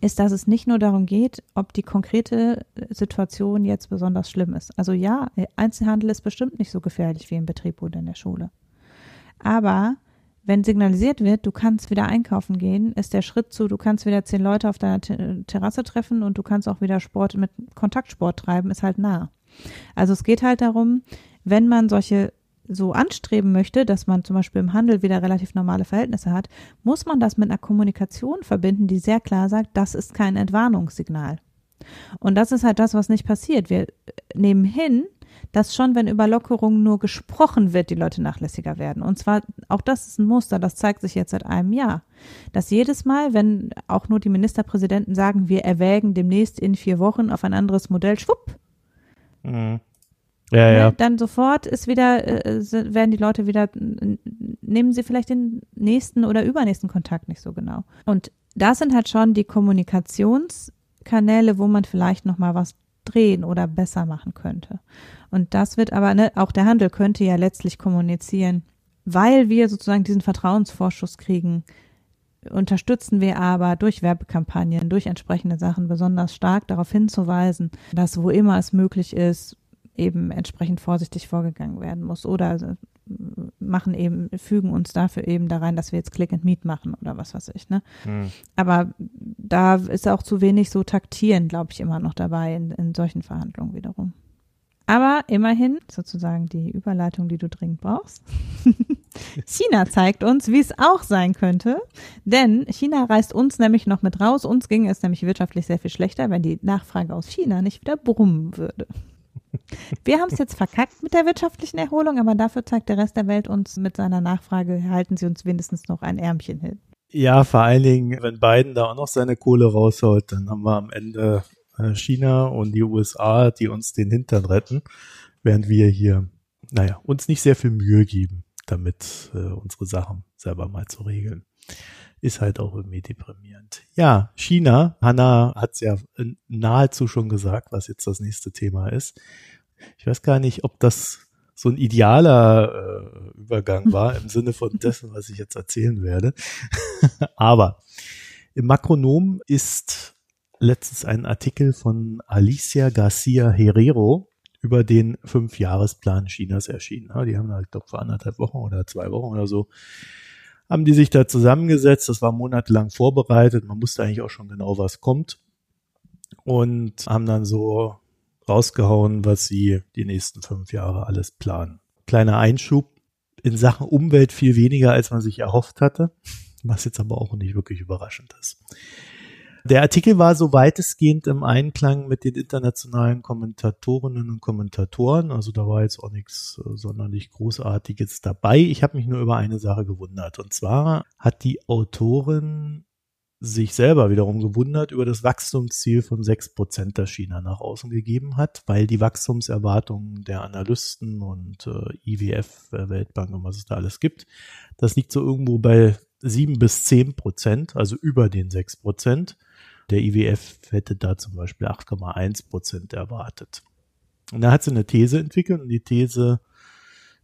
ist, dass es nicht nur darum geht, ob die konkrete Situation jetzt besonders schlimm ist. Also ja, Einzelhandel ist bestimmt nicht so gefährlich wie im Betrieb oder in der Schule. Aber wenn signalisiert wird, du kannst wieder einkaufen gehen, ist der Schritt zu, du kannst wieder zehn Leute auf deiner Terrasse treffen und du kannst auch wieder Sport mit Kontaktsport treiben, ist halt nah. Also es geht halt darum, wenn man solche so anstreben möchte, dass man zum Beispiel im Handel wieder relativ normale Verhältnisse hat, muss man das mit einer Kommunikation verbinden, die sehr klar sagt, das ist kein Entwarnungssignal. Und das ist halt das, was nicht passiert. Wir nehmen hin, dass schon, wenn über Lockerungen nur gesprochen wird, die Leute nachlässiger werden. Und zwar, auch das ist ein Muster, das zeigt sich jetzt seit einem Jahr. Dass jedes Mal, wenn auch nur die Ministerpräsidenten sagen, wir erwägen demnächst in vier Wochen auf ein anderes Modell, schwupp. Mhm. Ja, ja. Ne, dann sofort ist wieder, äh, werden die Leute wieder, nehmen sie vielleicht den nächsten oder übernächsten Kontakt nicht so genau. Und das sind halt schon die Kommunikationskanäle, wo man vielleicht nochmal was drehen oder besser machen könnte. Und das wird aber, ne, auch der Handel könnte ja letztlich kommunizieren, weil wir sozusagen diesen Vertrauensvorschuss kriegen, unterstützen wir aber durch Werbekampagnen, durch entsprechende Sachen besonders stark darauf hinzuweisen, dass wo immer es möglich ist, eben entsprechend vorsichtig vorgegangen werden muss oder machen eben, fügen uns dafür eben da rein, dass wir jetzt Click and Meet machen oder was weiß ich, ne? Mhm. Aber da ist auch zu wenig so taktieren, glaube ich, immer noch dabei in, in solchen Verhandlungen wiederum. Aber immerhin, sozusagen die Überleitung, die du dringend brauchst. *laughs* China zeigt uns, wie es auch sein könnte. Denn China reißt uns nämlich noch mit raus. Uns ging es nämlich wirtschaftlich sehr viel schlechter, wenn die Nachfrage aus China nicht wieder brummen würde. Wir haben es jetzt verkackt mit der wirtschaftlichen Erholung, aber dafür zeigt der Rest der Welt uns mit seiner Nachfrage, halten sie uns wenigstens noch ein Ärmchen hin. Ja, vor allen Dingen, wenn Biden da auch noch seine Kohle raushaut, dann haben wir am Ende äh, China und die USA, die uns den Hintern retten, während wir hier, naja, uns nicht sehr viel Mühe geben, damit äh, unsere Sachen selber mal zu regeln. Ist halt auch irgendwie deprimierend. Ja, China, Hanna hat es ja nahezu schon gesagt, was jetzt das nächste Thema ist. Ich weiß gar nicht, ob das so ein idealer äh, Übergang *laughs* war im Sinne von dessen, was ich jetzt erzählen werde. *laughs* Aber im Makronom ist letztens ein Artikel von Alicia Garcia Herrero über den Fünfjahresplan Chinas erschienen. Die haben halt, glaube vor anderthalb Wochen oder zwei Wochen oder so, haben die sich da zusammengesetzt. Das war monatelang vorbereitet. Man wusste eigentlich auch schon genau, was kommt. Und haben dann so rausgehauen, was sie die nächsten fünf Jahre alles planen. Kleiner Einschub. In Sachen Umwelt viel weniger, als man sich erhofft hatte. Was jetzt aber auch nicht wirklich überraschend ist. Der Artikel war so weitestgehend im Einklang mit den internationalen Kommentatorinnen und Kommentatoren. Also da war jetzt auch nichts äh, sonderlich Großartiges dabei. Ich habe mich nur über eine Sache gewundert. Und zwar hat die Autorin sich selber wiederum gewundert über das Wachstumsziel von sechs Prozent, das China nach außen gegeben hat, weil die Wachstumserwartungen der Analysten und äh, IWF, äh, Weltbank und was es da alles gibt, das liegt so irgendwo bei sieben bis zehn Prozent, also über den sechs Prozent. Der IWF hätte da zum Beispiel 8,1 Prozent erwartet. Und da hat sie eine These entwickelt und die These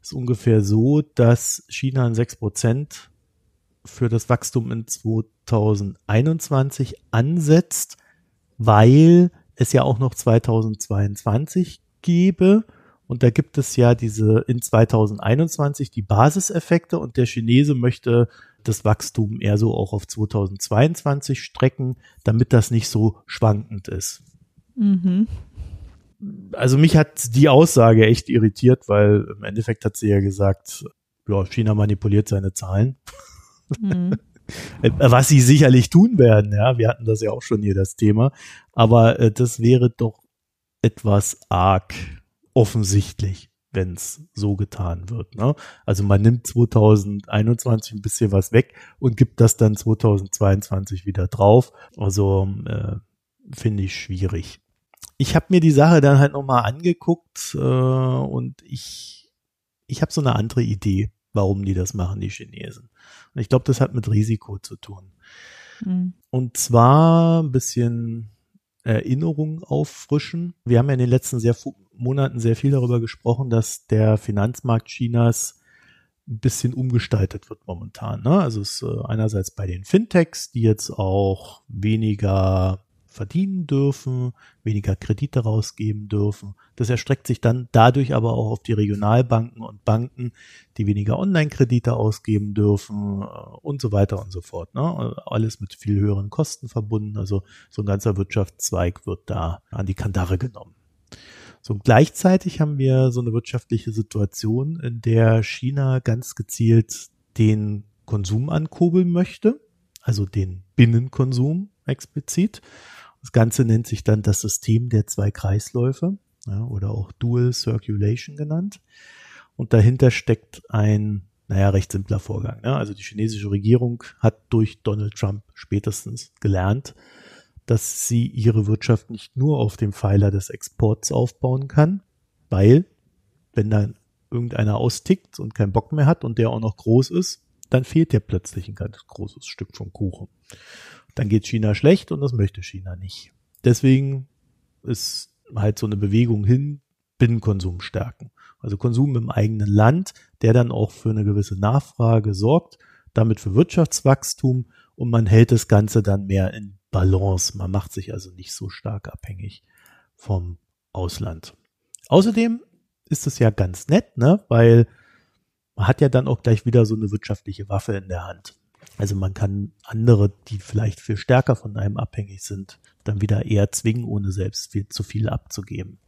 ist ungefähr so, dass China an 6 Prozent für das Wachstum in 2021 ansetzt, weil es ja auch noch 2022 gebe. Und da gibt es ja diese in 2021 die Basiseffekte und der Chinese möchte das Wachstum eher so auch auf 2022 strecken, damit das nicht so schwankend ist. Mhm. Also mich hat die Aussage echt irritiert, weil im Endeffekt hat sie ja gesagt, ja, China manipuliert seine Zahlen. Mhm. *laughs* Was sie sicherlich tun werden, ja, wir hatten das ja auch schon hier das Thema, aber äh, das wäre doch etwas arg offensichtlich wenn es so getan wird. Ne? Also man nimmt 2021 ein bisschen was weg und gibt das dann 2022 wieder drauf. Also äh, finde ich schwierig. ich habe mir die Sache dann halt nochmal angeguckt äh, und ich, ich habe so eine andere Idee, warum die das machen, die Chinesen. Und ich glaube, das hat mit Risiko zu tun. Mhm. Und zwar ein bisschen Erinnerung auffrischen. Wir haben ja in den letzten sehr Monaten sehr viel darüber gesprochen, dass der Finanzmarkt Chinas ein bisschen umgestaltet wird momentan. Ne? Also es ist äh, einerseits bei den Fintechs, die jetzt auch weniger verdienen dürfen, weniger Kredite rausgeben dürfen. Das erstreckt sich dann dadurch aber auch auf die Regionalbanken und Banken, die weniger Online-Kredite ausgeben dürfen äh, und so weiter und so fort. Ne? Alles mit viel höheren Kosten verbunden. Also so ein ganzer Wirtschaftszweig wird da an die Kandare genommen. So gleichzeitig haben wir so eine wirtschaftliche Situation, in der China ganz gezielt den Konsum ankurbeln möchte, also den Binnenkonsum explizit. Das Ganze nennt sich dann das System der zwei Kreisläufe ja, oder auch Dual Circulation genannt. Und dahinter steckt ein, naja, recht simpler Vorgang. Ne? Also die chinesische Regierung hat durch Donald Trump spätestens gelernt, dass sie ihre Wirtschaft nicht nur auf dem Pfeiler des Exports aufbauen kann, weil wenn dann irgendeiner austickt und keinen Bock mehr hat und der auch noch groß ist, dann fehlt dir plötzlich ein ganz großes Stück vom Kuchen. Dann geht China schlecht und das möchte China nicht. Deswegen ist halt so eine Bewegung hin, Binnenkonsum stärken. Also Konsum im eigenen Land, der dann auch für eine gewisse Nachfrage sorgt, damit für Wirtschaftswachstum und man hält das Ganze dann mehr in Balance. Man macht sich also nicht so stark abhängig vom Ausland. Außerdem ist es ja ganz nett, ne, weil man hat ja dann auch gleich wieder so eine wirtschaftliche Waffe in der Hand. Also man kann andere, die vielleicht viel stärker von einem abhängig sind, dann wieder eher zwingen, ohne selbst viel zu viel abzugeben.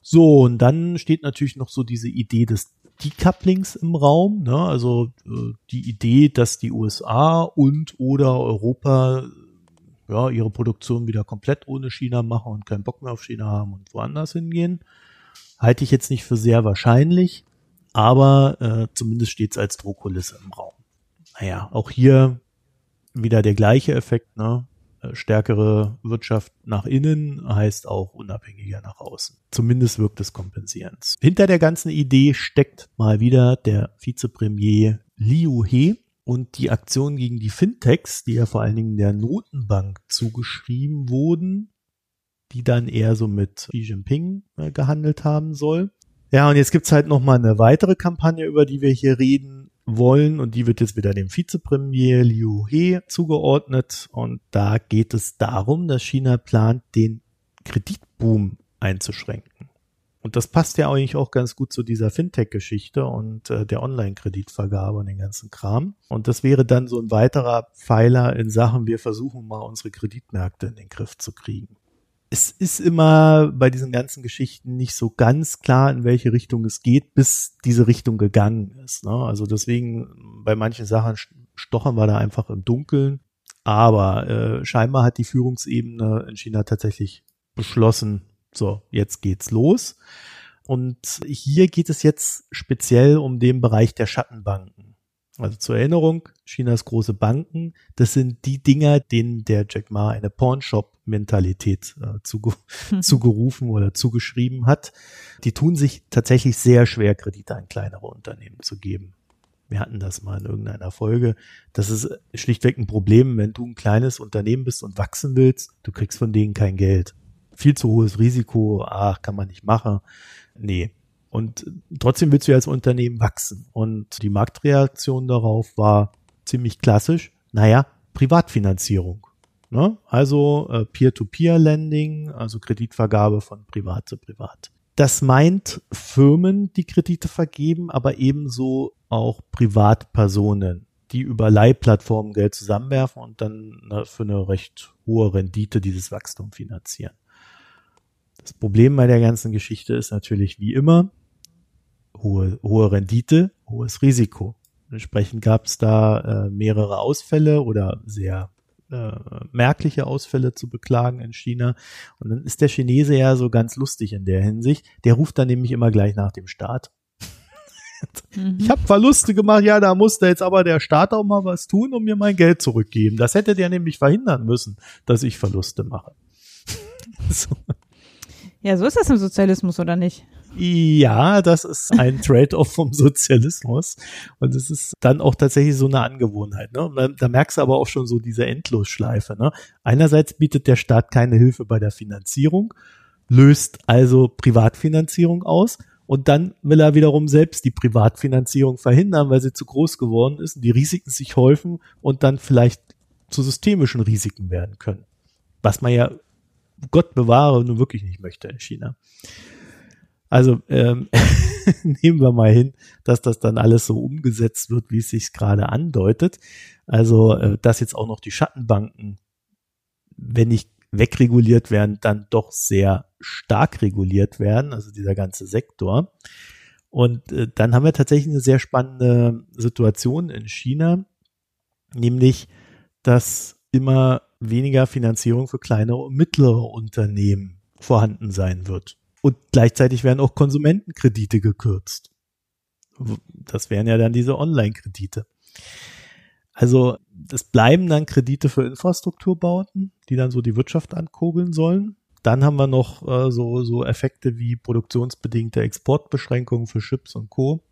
So, und dann steht natürlich noch so diese Idee des Decouplings im Raum, ne? also äh, die Idee, dass die USA und oder Europa ja, ihre Produktion wieder komplett ohne China machen und keinen Bock mehr auf China haben und woanders hingehen. Halte ich jetzt nicht für sehr wahrscheinlich, aber äh, zumindest steht es als Drohkulisse im Raum. Naja, auch hier wieder der gleiche Effekt, ne? Äh, stärkere Wirtschaft nach innen heißt auch unabhängiger nach außen. Zumindest wirkt es kompensierend. Hinter der ganzen Idee steckt mal wieder der Vizepremier Liu He, und die Aktionen gegen die Fintechs, die ja vor allen Dingen der Notenbank zugeschrieben wurden, die dann eher so mit Xi Jinping äh, gehandelt haben soll. Ja, und jetzt gibt's halt noch mal eine weitere Kampagne, über die wir hier reden wollen. Und die wird jetzt wieder dem Vizepremier Liu He zugeordnet. Und da geht es darum, dass China plant, den Kreditboom einzuschränken. Und das passt ja eigentlich auch ganz gut zu dieser Fintech-Geschichte und äh, der Online-Kreditvergabe und den ganzen Kram. Und das wäre dann so ein weiterer Pfeiler in Sachen, wir versuchen mal unsere Kreditmärkte in den Griff zu kriegen. Es ist immer bei diesen ganzen Geschichten nicht so ganz klar, in welche Richtung es geht, bis diese Richtung gegangen ist. Ne? Also deswegen bei manchen Sachen stochern wir da einfach im Dunkeln. Aber äh, scheinbar hat die Führungsebene in China tatsächlich beschlossen, so, jetzt geht's los. Und hier geht es jetzt speziell um den Bereich der Schattenbanken. Also zur Erinnerung, Chinas große Banken, das sind die Dinger, denen der Jack Ma eine Pawnshop-Mentalität äh, zuge *laughs* zugerufen oder zugeschrieben hat. Die tun sich tatsächlich sehr schwer, Kredite an kleinere Unternehmen zu geben. Wir hatten das mal in irgendeiner Folge. Das ist schlichtweg ein Problem, wenn du ein kleines Unternehmen bist und wachsen willst, du kriegst von denen kein Geld viel zu hohes Risiko, ach, kann man nicht machen. Nee. Und trotzdem willst du ja als Unternehmen wachsen. Und die Marktreaktion darauf war ziemlich klassisch. Naja, Privatfinanzierung. Ne? Also äh, Peer-to-Peer-Lending, also Kreditvergabe von Privat zu Privat. Das meint Firmen, die Kredite vergeben, aber ebenso auch Privatpersonen, die über Leihplattformen Geld zusammenwerfen und dann ne, für eine recht hohe Rendite dieses Wachstum finanzieren. Das Problem bei der ganzen Geschichte ist natürlich wie immer hohe, hohe Rendite, hohes Risiko. Entsprechend gab es da äh, mehrere Ausfälle oder sehr äh, merkliche Ausfälle zu beklagen in China. Und dann ist der Chinese ja so ganz lustig in der Hinsicht. Der ruft dann nämlich immer gleich nach dem Start. Mhm. Ich habe Verluste gemacht, ja, da musste jetzt aber der Staat auch mal was tun und mir mein Geld zurückgeben. Das hätte der nämlich verhindern müssen, dass ich Verluste mache. *laughs* so. Ja, so ist das im Sozialismus, oder nicht? Ja, das ist ein Trade-off vom Sozialismus. Und es ist dann auch tatsächlich so eine Angewohnheit. Ne? Da, da, merkst du aber auch schon so diese Endlosschleife. Ne? Einerseits bietet der Staat keine Hilfe bei der Finanzierung, löst also Privatfinanzierung aus. Und dann will er wiederum selbst die Privatfinanzierung verhindern, weil sie zu groß geworden ist und die Risiken sich häufen und dann vielleicht zu systemischen Risiken werden können. Was man ja, Gott bewahre, nun wirklich nicht möchte in China. Also ähm, *laughs* nehmen wir mal hin, dass das dann alles so umgesetzt wird, wie es sich gerade andeutet. Also äh, dass jetzt auch noch die Schattenbanken, wenn nicht wegreguliert werden, dann doch sehr stark reguliert werden, also dieser ganze Sektor. Und äh, dann haben wir tatsächlich eine sehr spannende Situation in China, nämlich, dass immer weniger Finanzierung für kleinere und mittlere Unternehmen vorhanden sein wird. Und gleichzeitig werden auch Konsumentenkredite gekürzt. Das wären ja dann diese Online-Kredite. Also es bleiben dann Kredite für Infrastrukturbauten, die dann so die Wirtschaft ankurbeln sollen. Dann haben wir noch äh, so, so Effekte wie produktionsbedingte Exportbeschränkungen für Chips und Co.,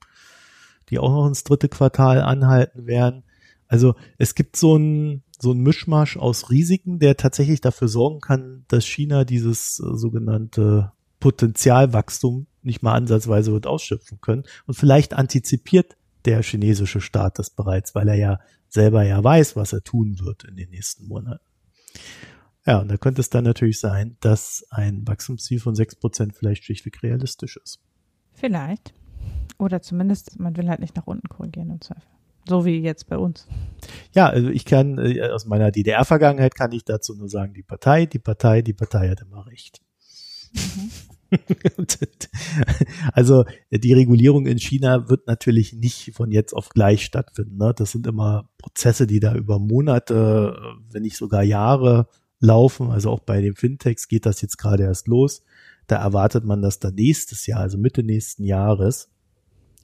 die auch noch ins dritte Quartal anhalten werden. Also es gibt so ein, so ein Mischmasch aus Risiken, der tatsächlich dafür sorgen kann, dass China dieses äh, sogenannte Potenzialwachstum nicht mal ansatzweise wird ausschöpfen können. Und vielleicht antizipiert der chinesische Staat das bereits, weil er ja selber ja weiß, was er tun wird in den nächsten Monaten. Ja, und da könnte es dann natürlich sein, dass ein Wachstumsziel von sechs Prozent vielleicht schlichtweg realistisch ist. Vielleicht. Oder zumindest, man will halt nicht nach unten korrigieren im Zweifel. So wie jetzt bei uns. Ja, also ich kann, äh, aus meiner DDR-Vergangenheit kann ich dazu nur sagen, die Partei, die Partei, die Partei hat immer recht. Mhm. *laughs* also die Regulierung in China wird natürlich nicht von jetzt auf gleich stattfinden. Ne? Das sind immer Prozesse, die da über Monate, wenn nicht sogar Jahre laufen. Also auch bei den Fintechs geht das jetzt gerade erst los. Da erwartet man, dass da nächstes Jahr, also Mitte nächsten Jahres,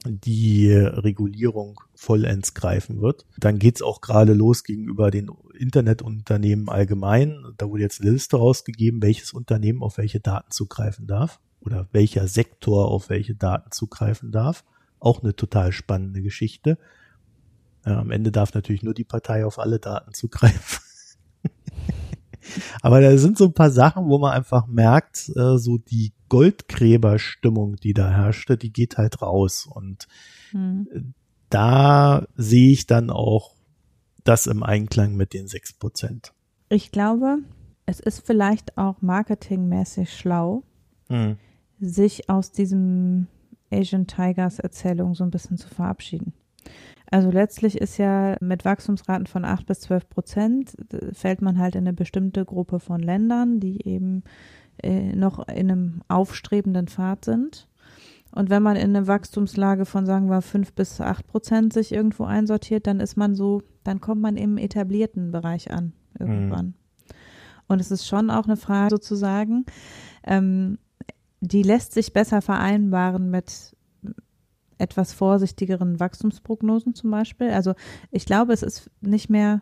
die Regulierung vollends greifen wird. Dann geht's auch gerade los gegenüber den Internetunternehmen allgemein. Da wurde jetzt eine Liste rausgegeben, welches Unternehmen auf welche Daten zugreifen darf oder welcher Sektor auf welche Daten zugreifen darf. Auch eine total spannende Geschichte. Äh, am Ende darf natürlich nur die Partei auf alle Daten zugreifen. Aber da sind so ein paar Sachen, wo man einfach merkt, äh, so die Goldgräberstimmung, die da herrschte, die geht halt raus. Und mhm. da sehe ich dann auch das im Einklang mit den sechs Prozent. Ich glaube, es ist vielleicht auch marketingmäßig schlau, mhm. sich aus diesem Asian Tigers Erzählung so ein bisschen zu verabschieden. Also letztlich ist ja mit Wachstumsraten von 8 bis 12 Prozent äh, fällt man halt in eine bestimmte Gruppe von Ländern, die eben äh, noch in einem aufstrebenden Pfad sind. Und wenn man in eine Wachstumslage von, sagen wir, 5 bis 8 Prozent sich irgendwo einsortiert, dann ist man so, dann kommt man im etablierten Bereich an irgendwann. Mhm. Und es ist schon auch eine Frage sozusagen, ähm, die lässt sich besser vereinbaren mit etwas vorsichtigeren Wachstumsprognosen zum Beispiel. Also ich glaube, es ist nicht mehr,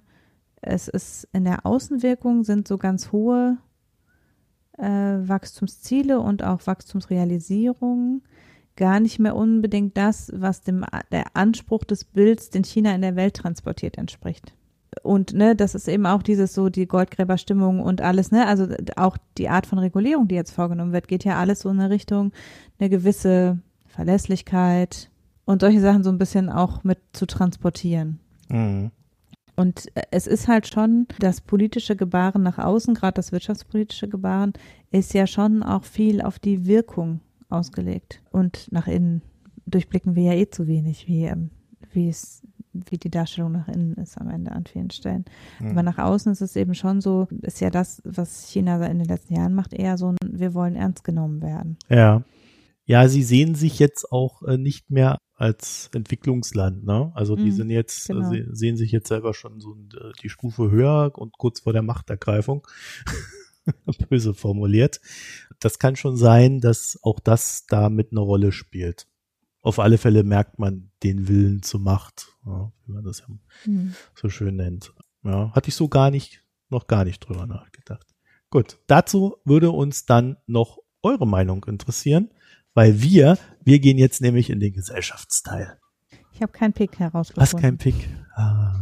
es ist in der Außenwirkung sind so ganz hohe äh, Wachstumsziele und auch Wachstumsrealisierungen gar nicht mehr unbedingt das, was dem der Anspruch des Bilds, den China in der Welt transportiert, entspricht. Und ne, das ist eben auch dieses so die Goldgräberstimmung und alles, ne, also auch die Art von Regulierung, die jetzt vorgenommen wird, geht ja alles so in eine Richtung, eine gewisse Verlässlichkeit und solche Sachen so ein bisschen auch mit zu transportieren. Mhm. Und es ist halt schon, das politische Gebaren nach außen, gerade das wirtschaftspolitische Gebaren, ist ja schon auch viel auf die Wirkung ausgelegt. Und nach innen durchblicken wir ja eh zu wenig, wie, ähm, wie es wie die Darstellung nach innen ist am Ende an vielen Stellen. Mhm. Aber nach außen ist es eben schon so, ist ja das, was China in den letzten Jahren macht, eher so ein, wir wollen ernst genommen werden. Ja. Ja, sie sehen sich jetzt auch äh, nicht mehr als Entwicklungsland, ne? Also die mm, sind jetzt, äh, genau. äh, sehen sich jetzt selber schon so äh, die Stufe höher und kurz vor der Machtergreifung. *laughs* Böse formuliert. Das kann schon sein, dass auch das da mit eine Rolle spielt. Auf alle Fälle merkt man den Willen zur Macht, ja, wie man das ja mm. so schön nennt. Ja, hatte ich so gar nicht, noch gar nicht drüber nachgedacht. Gut, dazu würde uns dann noch eure Meinung interessieren, weil wir, wir gehen jetzt nämlich in den Gesellschaftsteil. Ich habe keinen Pick herausgefunden. Hast keinen Pick? Ah.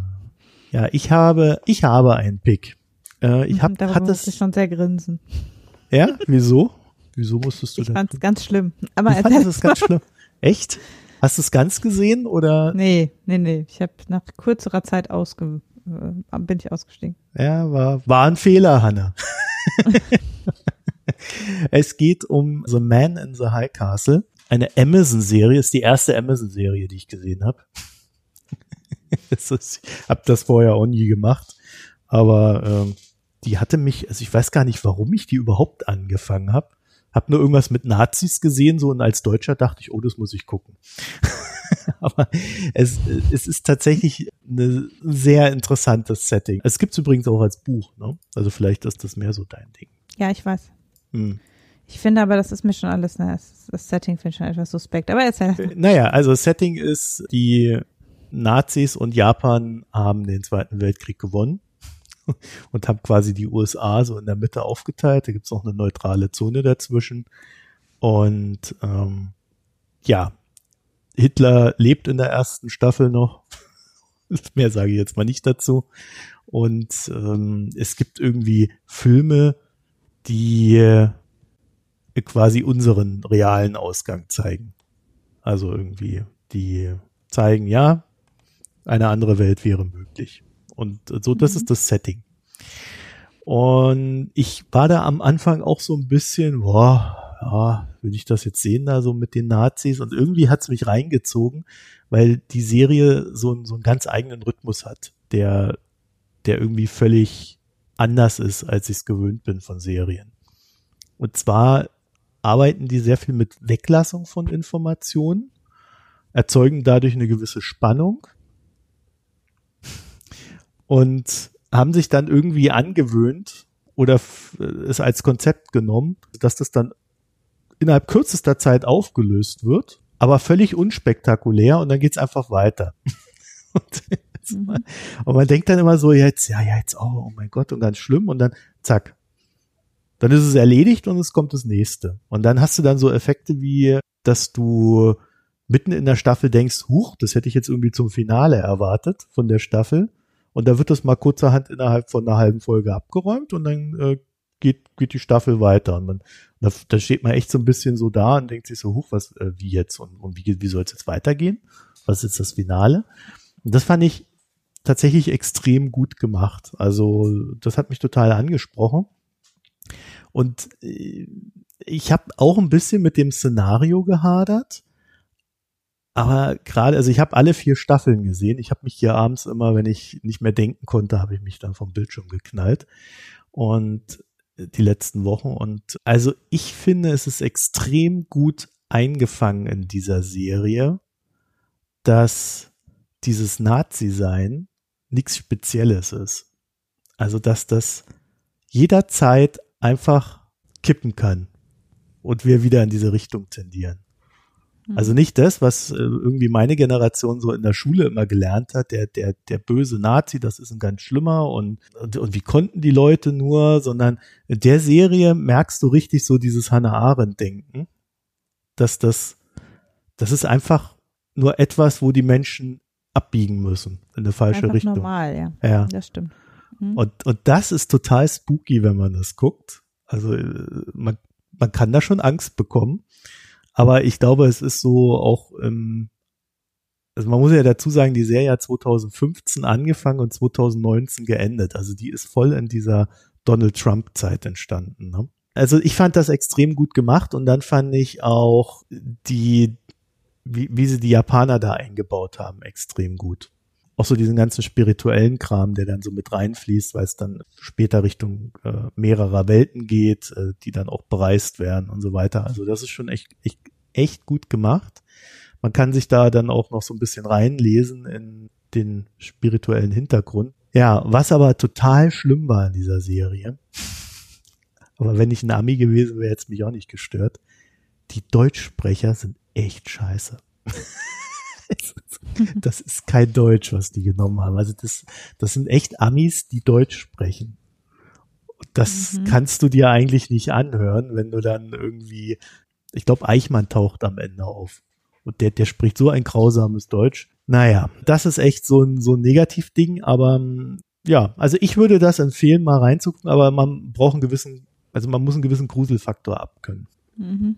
Ja, ich habe, ich habe einen Pick. Äh, ich habe, Darüber hat musste ich schon sehr grinsen. ja, *laughs* wieso? Wieso musstest du Ich denn? fand es ganz schlimm. Aber Ich fand es ganz schlimm. Echt? Hast du es ganz gesehen oder? Nee, nee, nee. Ich habe nach kürzerer Zeit ausge, äh, bin ich ausgestiegen. Ja, war, war ein Fehler, Hanna. *laughs* *laughs* es geht um The Man in the High Castle. Eine Amazon-Serie, ist die erste Amazon-Serie, die ich gesehen habe. *laughs* ich habe das vorher auch nie gemacht. Aber ähm, die hatte mich, also ich weiß gar nicht, warum ich die überhaupt angefangen habe. Hab nur irgendwas mit Nazis gesehen, so und als Deutscher dachte ich, oh, das muss ich gucken. *laughs* Aber es, es ist tatsächlich ein sehr interessantes Setting. Es gibt's übrigens auch als Buch, ne? Also vielleicht ist das mehr so dein Ding. Ja, ich weiß. Hm. Ich finde aber, das ist mir schon alles, ne, das, Setting finde ich schon etwas suspekt. Aber erzähl. Äh, Naja, also das Setting ist, die Nazis und Japan haben den Zweiten Weltkrieg gewonnen *laughs* und haben quasi die USA so in der Mitte aufgeteilt. Da gibt's noch eine neutrale Zone dazwischen. Und ähm, ja, Hitler lebt in der ersten Staffel noch. *laughs* Mehr sage ich jetzt mal nicht dazu. Und ähm, es gibt irgendwie Filme, die äh, quasi unseren realen Ausgang zeigen. Also irgendwie, die zeigen, ja, eine andere Welt wäre möglich. Und so, das Mhm. ist das Setting. Und ich war da am Anfang auch so ein bisschen, boah, ja, will ich das jetzt sehen da so mit den Nazis? Und irgendwie hat's mich reingezogen, weil die Serie so, einen- so einen ganz eigenen Rhythmus hat, der, der irgendwie völlig anders ist, als ich es gewöhnt bin von Serien. Und zwar arbeiten die sehr viel mit Weglassung von Informationen, erzeugen dadurch eine gewisse Spannung und haben sich dann irgendwie angewöhnt oder f- es als Konzept genommen, dass das dann innerhalb kürzester Zeit aufgelöst wird, aber völlig unspektakulär und dann geht's einfach weiter. *laughs* und, Mhm. und man denkt dann immer so, jetzt, ja, ja, jetzt, oh, oh mein Gott, und ganz schlimm und dann zack. Dann ist es erledigt und es kommt das nächste. Und dann hast du dann so Effekte wie, dass du mitten in der Staffel denkst, huch, das hätte ich jetzt irgendwie zum Finale erwartet von der Staffel. Und da wird das mal kurzerhand innerhalb von einer halben Folge abgeräumt und dann äh, geht, geht die Staffel weiter. Und man, da, da steht man echt so ein bisschen so da und denkt sich so, huch, was, äh, wie jetzt und, und wie, wie soll es jetzt weitergehen? Was ist jetzt das Finale? Und das fand ich tatsächlich extrem gut gemacht. Also das hat mich total angesprochen. Und äh, ich habe auch ein bisschen mit dem Szenario gehadert. Aber gerade, also ich habe alle vier Staffeln gesehen. Ich habe mich hier abends immer, wenn ich nicht mehr denken konnte, habe ich mich dann vom Bildschirm geknallt. Und die letzten Wochen. Und also ich finde, es ist extrem gut eingefangen in dieser Serie, dass dieses Nazi-Sein nichts Spezielles ist. Also, dass das jederzeit einfach kippen kann und wir wieder in diese Richtung tendieren. Also nicht das, was äh, irgendwie meine Generation so in der Schule immer gelernt hat, der, der, der böse Nazi, das ist ein ganz schlimmer und, und, und wie konnten die Leute nur, sondern in der Serie merkst du richtig so dieses Hannah Arendt-Denken, dass das, das ist einfach nur etwas, wo die Menschen abbiegen müssen in eine falsche Einfach Richtung. normal, ja. Ja. Das stimmt. Mhm. Und, und das ist total spooky, wenn man das guckt. Also äh, man, man kann da schon Angst bekommen. Aber ich glaube, es ist so auch, ähm, also man muss ja dazu sagen, die Serie hat 2015 angefangen und 2019 geendet. Also die ist voll in dieser Donald Trump-Zeit entstanden. Ne? Also ich fand das extrem gut gemacht und dann fand ich auch die, wie, wie sie die Japaner da eingebaut haben, extrem gut auch so diesen ganzen spirituellen Kram, der dann so mit reinfließt, weil es dann später Richtung äh, mehrerer Welten geht, äh, die dann auch bereist werden und so weiter. Also das ist schon echt, echt, echt gut gemacht. Man kann sich da dann auch noch so ein bisschen reinlesen in den spirituellen Hintergrund. Ja, was aber total schlimm war in dieser Serie, aber wenn ich ein Ami gewesen wäre, hätte es mich auch nicht gestört. Die Deutschsprecher sind echt scheiße. das ist kein Deutsch, was die genommen haben. Also das, das sind echt Amis, die Deutsch sprechen. Das Mhm. kannst du dir eigentlich nicht anhören, wenn du dann irgendwie, ich glaube, Eichmann taucht am Ende auf. Und der, der spricht so ein grausames Deutsch. Naja, das ist echt so ein, so ein Negativding, aber ja, also ich würde das empfehlen, mal reinzugucken, aber man braucht einen gewissen, also man muss einen gewissen Gruselfaktor abkönnen. Mhm.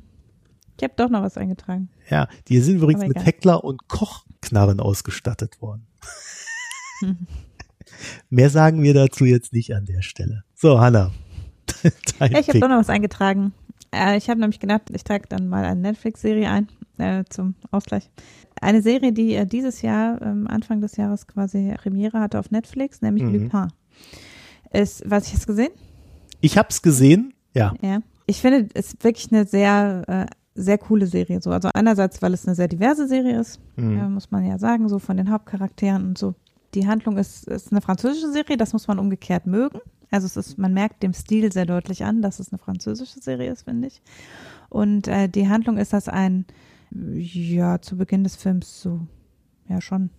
Ich habe doch noch was eingetragen. Ja, die sind übrigens mit. Heckler und Kochknarren ausgestattet worden. *laughs* Mehr sagen wir dazu jetzt nicht an der Stelle. So, Hanna. *laughs* Ja, ich habe doch noch was eingetragen. Äh, ich habe nämlich gedacht, ich trage dann mal eine Netflix-Serie ein äh, zum Ausgleich. Eine Serie, die äh, dieses Jahr, ähm, Anfang des Jahres quasi Premiere hatte auf Netflix, nämlich Mhm. Lupin. Ist, was ich jetzt gesehen? Ich hab's gesehen, ja. Ja. Ich finde, es ist wirklich eine sehr, äh, sehr coole Serie. So. Also einerseits, weil es eine sehr diverse Serie ist, Mhm. äh, muss man ja sagen, so von den Hauptcharakteren und so. Die Handlung ist, ist eine französische Serie, das muss man umgekehrt mögen. Also es ist, man merkt dem Stil sehr deutlich an, dass es eine französische Serie ist, finde ich. Und äh, die Handlung ist, dass ein, ja, zu Beginn des Films so, ja schon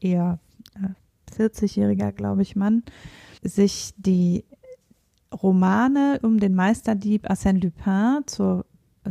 eher äh, 40-jähriger, glaube ich, Mann, sich die Romane um den Meisterdieb Arsène Lupin zur,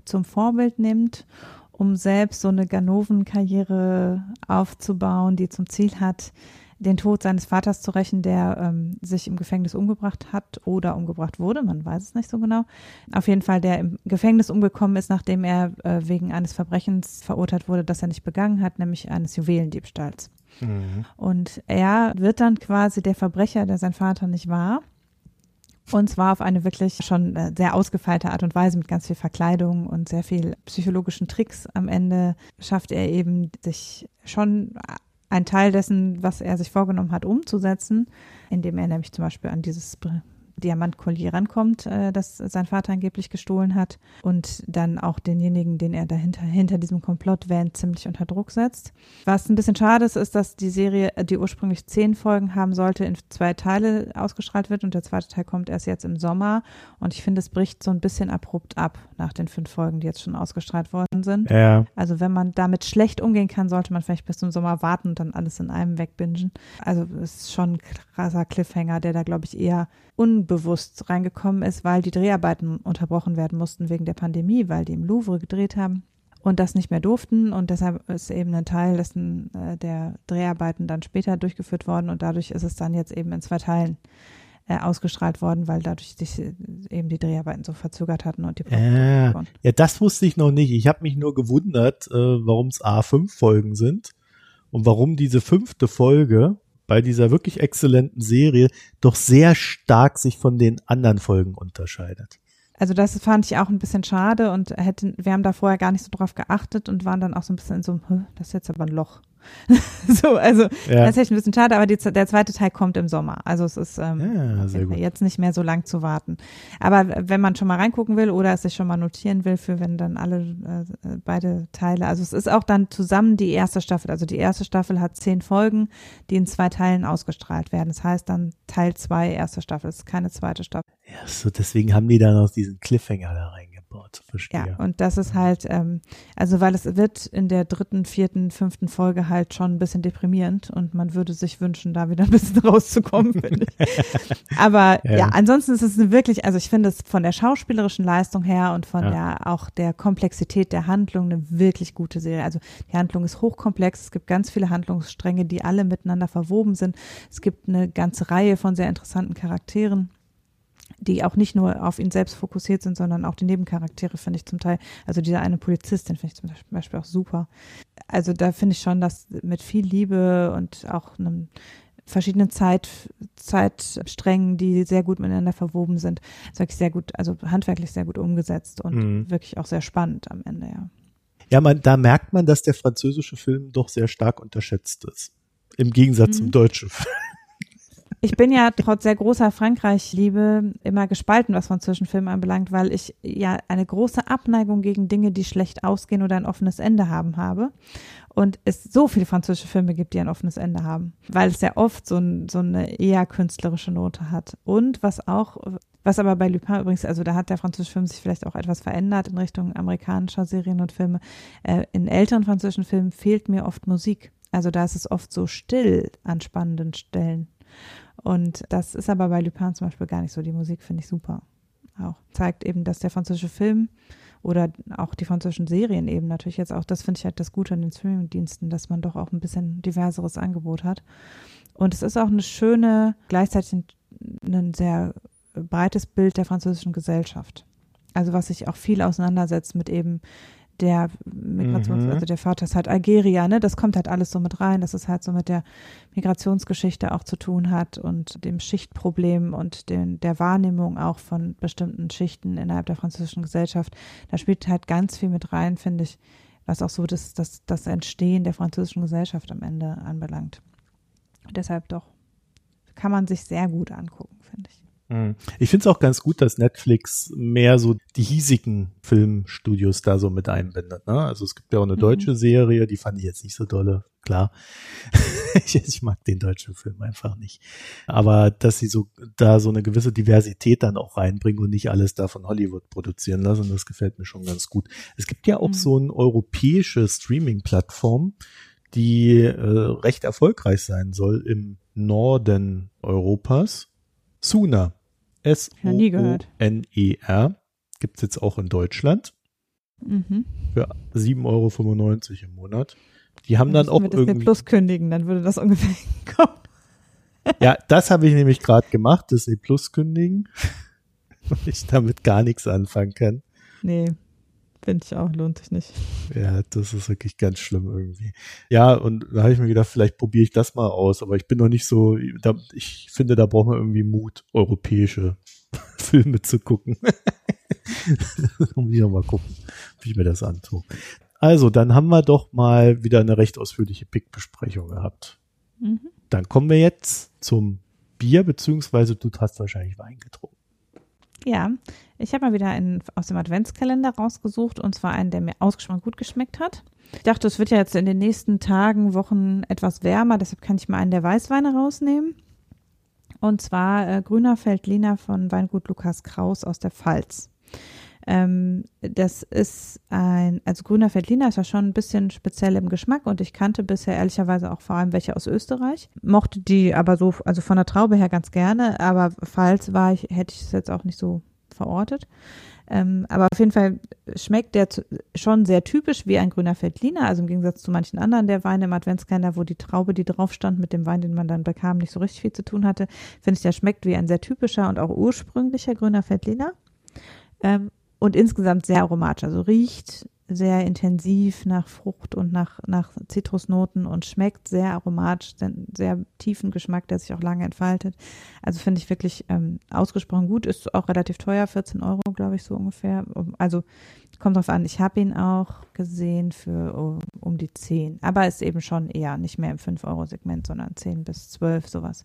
zum Vorbild nimmt, um selbst so eine Ganoven-Karriere aufzubauen, die zum Ziel hat, den Tod seines Vaters zu rächen, der ähm, sich im Gefängnis umgebracht hat oder umgebracht wurde, man weiß es nicht so genau. Auf jeden Fall, der im Gefängnis umgekommen ist, nachdem er äh, wegen eines Verbrechens verurteilt wurde, das er nicht begangen hat, nämlich eines Juwelendiebstahls. Mhm. Und er wird dann quasi der Verbrecher, der sein Vater nicht war. Und zwar auf eine wirklich schon äh, sehr ausgefeilte Art und Weise mit ganz viel Verkleidung und sehr viel psychologischen Tricks. Am Ende schafft er eben, sich schon ein Teil dessen, was er sich vorgenommen hat, umzusetzen, indem er nämlich zum Beispiel an dieses Diamantkollier rankommt, äh, das sein Vater angeblich gestohlen hat und dann auch denjenigen, den er dahinter hinter diesem Komplott wähnt, ziemlich unter Druck setzt. Was ein bisschen schade ist, ist, dass die Serie, äh, die ursprünglich zehn Folgen haben sollte, in zwei Teile ausgestrahlt wird und der zweite Teil kommt erst jetzt im Sommer und ich finde, es bricht so ein bisschen abrupt ab nach den fünf Folgen, die jetzt schon ausgestrahlt worden sind. Ja, Also wenn man damit schlecht umgehen kann, sollte man vielleicht bis zum Sommer warten und dann alles in einem wegbingen. Also es ist schon ein krasser Cliffhanger, der da, glaube ich, eher unbewusst reingekommen ist, weil die Dreharbeiten unterbrochen werden mussten wegen der Pandemie, weil die im Louvre gedreht haben und das nicht mehr durften und deshalb ist eben ein Teil dessen, äh, der Dreharbeiten dann später durchgeführt worden und dadurch ist es dann jetzt eben in zwei Teilen äh, ausgestrahlt worden, weil dadurch sich äh, eben die Dreharbeiten so verzögert hatten und die Ja, Produktion. ja, das wusste ich noch nicht. Ich habe mich nur gewundert, äh, warum es A5 Folgen sind und warum diese fünfte Folge bei dieser wirklich exzellenten Serie doch sehr stark sich von den anderen Folgen unterscheidet. Also das fand ich auch ein bisschen schade und hätten, wir haben da vorher gar nicht so drauf geachtet und waren dann auch so ein bisschen in so "Hä, das ist jetzt aber ein Loch. *laughs* so, also Ja. das ist echt ein bisschen schade, aber die, der zweite Teil kommt im Sommer. Also es ist ähm, Ja, jetzt nicht mehr so lang zu warten. Aber wenn man schon mal reingucken will oder es sich schon mal notieren will, für wenn dann alle äh, beide Teile, also es ist auch dann zusammen die erste Staffel. Also die erste Staffel hat zehn Folgen, die in zwei Teilen ausgestrahlt werden. Das heißt dann Teil zwei, erste Staffel. Es ist keine zweite Staffel. Ja, so deswegen haben die da noch diesen Cliffhanger da reingebaut. Verstehe. Ja, und das ist halt, ähm, also weil es wird in der dritten, vierten, fünften Folge halt schon ein bisschen deprimierend und man würde sich wünschen, da wieder ein bisschen *laughs* rauszukommen, finde ich. *laughs* Aber Ja. ja. ansonsten ist es eine wirklich, also ich finde es von der schauspielerischen Leistung her und von Ja. der auch der Komplexität der Handlung eine wirklich gute Serie. Also die Handlung ist hochkomplex, es gibt ganz viele Handlungsstränge, die alle miteinander verwoben sind. Es gibt eine ganze Reihe von sehr interessanten Charakteren die auch nicht nur auf ihn selbst fokussiert sind, sondern auch die Nebencharaktere finde ich zum Teil, also dieser eine Polizist, den finde ich zum Beispiel auch super. Also da finde ich schon, dass mit viel Liebe und auch einem verschiedenen Zeit, Zeitsträngen, die sehr gut miteinander verwoben sind, ist wirklich sehr gut, also handwerklich sehr gut umgesetzt und Mhm. wirklich auch sehr spannend am Ende, ja. Ja, man, da merkt man, dass der französische Film doch sehr stark unterschätzt ist. Im Gegensatz zum Mhm. deutschen Film. Ich bin ja trotz sehr großer Frankreich-Liebe immer gespalten, was französischen Film anbelangt, weil ich ja eine große Abneigung gegen Dinge, die schlecht ausgehen oder ein offenes Ende haben, habe. Und es so viele französische Filme gibt, die ein offenes Ende haben, weil es ja oft so, ein, so eine eher künstlerische Note hat. Und was auch, was aber bei Lupin übrigens, also da hat der französische Film sich vielleicht auch etwas verändert in Richtung amerikanischer Serien und Filme. Äh, in älteren französischen Filmen fehlt mir oft Musik. Also da ist es oft so still an spannenden Stellen. Und das ist aber bei Lupin zum Beispiel gar nicht so. Die Musik finde ich super. Auch zeigt eben, dass der französische Film oder auch die französischen Serien eben natürlich jetzt auch, das finde ich halt das Gute an den Streamingdiensten, dass man doch auch ein bisschen diverseres Angebot hat. Und es ist auch eine schöne, gleichzeitig ein sehr breites Bild der französischen Gesellschaft. Also was sich auch viel auseinandersetzt mit eben der Migrations, mhm. also der Vater ist halt Algerier, ne? Das kommt halt alles so mit rein, dass es halt so mit der Migrationsgeschichte auch zu tun hat und dem Schichtproblem und den, der Wahrnehmung auch von bestimmten Schichten innerhalb der französischen Gesellschaft. Da spielt halt ganz viel mit rein, finde ich, was auch so das, das, das Entstehen der französischen Gesellschaft am Ende anbelangt. deshalb doch kann man sich sehr gut angucken, finde ich. Hm. Ich finde es auch ganz gut, dass Netflix mehr so die hiesigen Filmstudios da so mit einbindet. Ne? Also es gibt ja auch eine mhm. deutsche Serie, die fand ich jetzt nicht so dolle, klar. *laughs* ich, ich, mag den deutschen Film einfach nicht. Aber dass sie so da so eine gewisse Diversität dann auch reinbringen und nicht alles da von Hollywood produzieren lassen, das gefällt mir schon ganz gut. Es gibt ja auch mhm. so eine europäische Streaming-Plattform, die äh, recht erfolgreich sein soll im Norden Europas. Suna. S-O-O-N-E-R. Gibt es jetzt auch in Deutschland. Mhm. Für 7,95 Euro im Monat. Die haben dann, dann auch wir das irgendwie. Plus kündigen, dann würde das *laughs* ungefähr kommen. Ja, das habe ich nämlich gerade gemacht, das E Plus kündigen, *laughs* weil ich damit gar nichts anfangen kann. Nee, Finde ich auch, lohnt sich nicht. Ja, das ist wirklich ganz schlimm irgendwie. Ja, und da habe ich mir gedacht, vielleicht probiere ich das mal aus, aber ich bin noch nicht so, da, ich finde, da braucht man irgendwie Mut, europäische *laughs* Filme zu gucken. *laughs* Muss ich noch mal gucken, wie ich mir das antue. Also, dann haben wir doch mal wieder eine recht ausführliche Pick-Besprechung gehabt. Mhm. Dann kommen wir jetzt zum Bier, beziehungsweise du hast wahrscheinlich Wein getrunken. Ja, ich habe mal wieder einen aus dem Adventskalender rausgesucht und zwar einen, der mir ausgesprochen gut geschmeckt hat. Ich dachte, es wird ja jetzt in den nächsten Tagen, Wochen etwas wärmer, deshalb kann ich mal einen der Weißweine rausnehmen. Und zwar äh, Grüner Feldliner von Weingut Lukas Kraus aus der Pfalz. Ähm, das ist ein, also Grüner Feldliner ist ja schon ein bisschen speziell im Geschmack und ich kannte bisher ehrlicherweise auch vor allem welche aus Österreich. Mochte die aber so, also von der Traube her ganz gerne, aber falls war ich, hätte ich es jetzt auch nicht so verortet. Ähm, aber auf jeden Fall schmeckt der schon sehr typisch wie ein grüner Feldliner, also im Gegensatz zu manchen anderen der Weine im Adventskalender, wo die Traube, die drauf stand, mit dem Wein, den man dann bekam, nicht so richtig viel zu tun hatte, finde ich, der schmeckt wie ein sehr typischer und auch ursprünglicher grüner Feldliner. Ähm, und insgesamt sehr aromatisch, also riecht sehr intensiv nach Frucht und nach, nach Zitrusnoten und schmeckt sehr aromatisch, sehr tiefen Geschmack, der sich auch lange entfaltet. Also finde ich wirklich ähm, ausgesprochen gut, ist auch relativ teuer, 14 Euro, glaube ich, so ungefähr. Also kommt drauf an, ich habe ihn auch gesehen für um, um die 10, aber ist eben schon eher nicht mehr im 5-Euro-Segment, sondern 10 bis 12, sowas.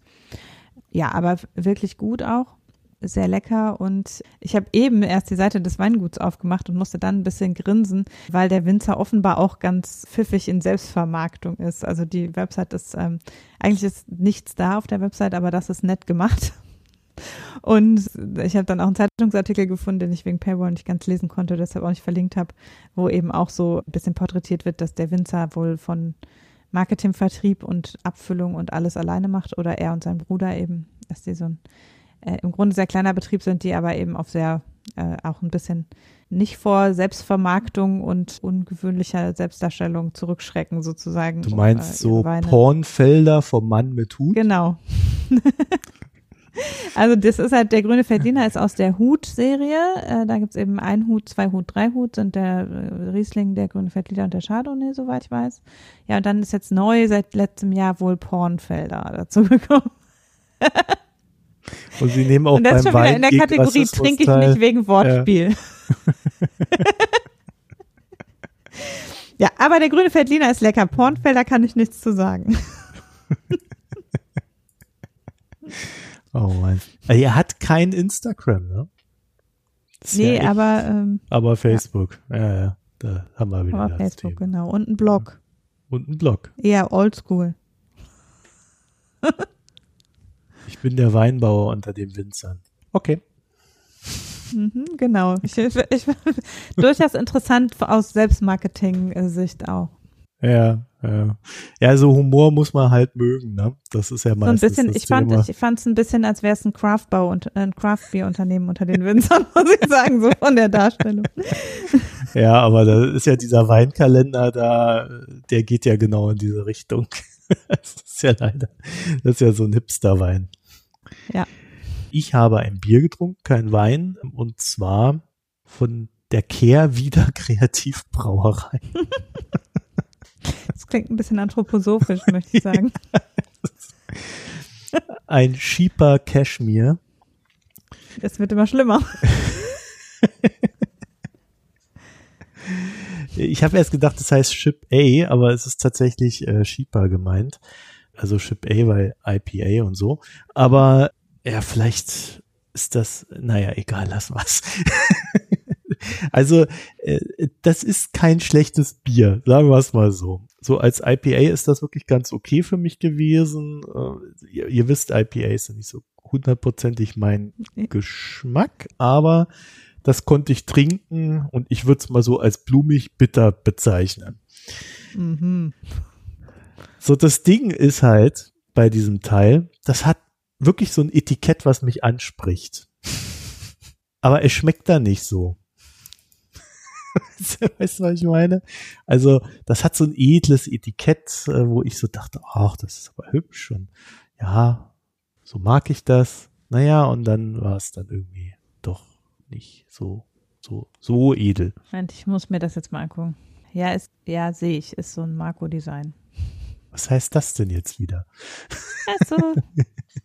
Ja, aber wirklich gut auch sehr lecker und ich habe eben erst die Seite des Weinguts aufgemacht und musste dann ein bisschen grinsen, weil der Winzer offenbar auch ganz pfiffig in Selbstvermarktung ist. Also die Website ist, ähm, eigentlich ist nichts da auf der Website, aber das ist nett gemacht. *laughs* Und ich habe dann auch einen Zeitungsartikel gefunden, den ich wegen Paywall nicht ganz lesen konnte, deshalb auch nicht verlinkt habe, wo eben auch so ein bisschen porträtiert wird, dass der Winzer wohl von Marketing, Vertrieb und Abfüllung und alles alleine macht oder er und sein Bruder eben, dass die so ein äh, im Grunde sehr kleiner Betrieb sind, die aber eben auf sehr äh, auch ein bisschen nicht vor Selbstvermarktung und ungewöhnlicher Selbstdarstellung zurückschrecken sozusagen. Du meinst um, äh, so Pornfelder vom Mann mit Hut? Genau. *laughs* also das ist halt, der grüne Verdiener ist aus der Hut-Serie. Äh, da gibt's eben ein Hut, zwei Hut, drei Hut sind der äh, Riesling, der grüne Feldliner und der Chardonnay, soweit ich weiß. Ja, und dann ist jetzt neu seit letztem Jahr wohl Pornfelder dazu gekommen. *laughs* Und sie nehmen auch Und das beim ist schon wieder in der Kategorie trinke ich nicht wegen Wortspiel. Ja. *laughs* ja, aber der grüne Feldliner ist lecker. Pornfelder kann ich nichts zu sagen. *laughs* oh Mann. Er hat kein Instagram, ne? Nee, ja aber ähm, aber Facebook. Ja. ja, ja. Da haben wir wieder aber Facebook, Thema. genau. Und ein Blog. Und ein Blog. Eher oldschool. *laughs* Ich bin der Weinbauer unter den Winzern. Okay. Mhm, genau. Ich, ich, *laughs* durchaus interessant aus Selbstmarketing-Sicht auch. Ja, Ja. ja, so Humor muss man halt mögen, ne? Das ist ja meistens so ein bisschen, das ich fand, Thema. ich fand es ein bisschen, als wäre es ein Craftbau und ein Craftbeer-Unternehmen unter den Winzern, *laughs* muss ich sagen, so von der Darstellung. *laughs* Ja, aber da ist ja dieser Weinkalender da, der geht ja genau in diese Richtung. Das ist ja leider, das ist ja so ein Hipster-Wein. Ja. Ich habe ein Bier getrunken, kein Wein, und zwar von der Kehrwieder Kreativbrauerei. *laughs* Das klingt ein bisschen anthroposophisch, möchte ich sagen. *laughs* Ein Sheeper Cashmere. Es wird immer schlimmer. Ich habe erst gedacht, das heißt Ship A, aber es ist tatsächlich äh, Sheeper gemeint. Also Ship A, weil IPA und so. Aber ja, vielleicht ist das, naja, egal, lass was. *laughs* also, äh, das ist kein schlechtes Bier, sagen wir es mal so. So als IPA ist das wirklich ganz okay für mich gewesen. Äh, ihr, ihr wisst, IPAs sind nicht so hundertprozentig mein. Geschmack, aber das konnte ich trinken und ich würde es mal so als blumig bitter bezeichnen. Mhm. So, das Ding ist halt bei diesem Teil, das hat wirklich so ein Etikett, was mich anspricht. Aber es schmeckt da nicht so. *laughs* weißt du, was ich meine? Also, das hat so ein edles Etikett, äh, wo ich so dachte, ach, das ist aber hübsch und ja, so mag ich das. Naja, und dann war es dann irgendwie doch nicht so, so, so edel. Moment, ich muss mir das jetzt mal angucken. Ja, ist, ja, sehe ich, ist so ein Marco-Design. Was heißt das denn jetzt wieder? Also, *laughs*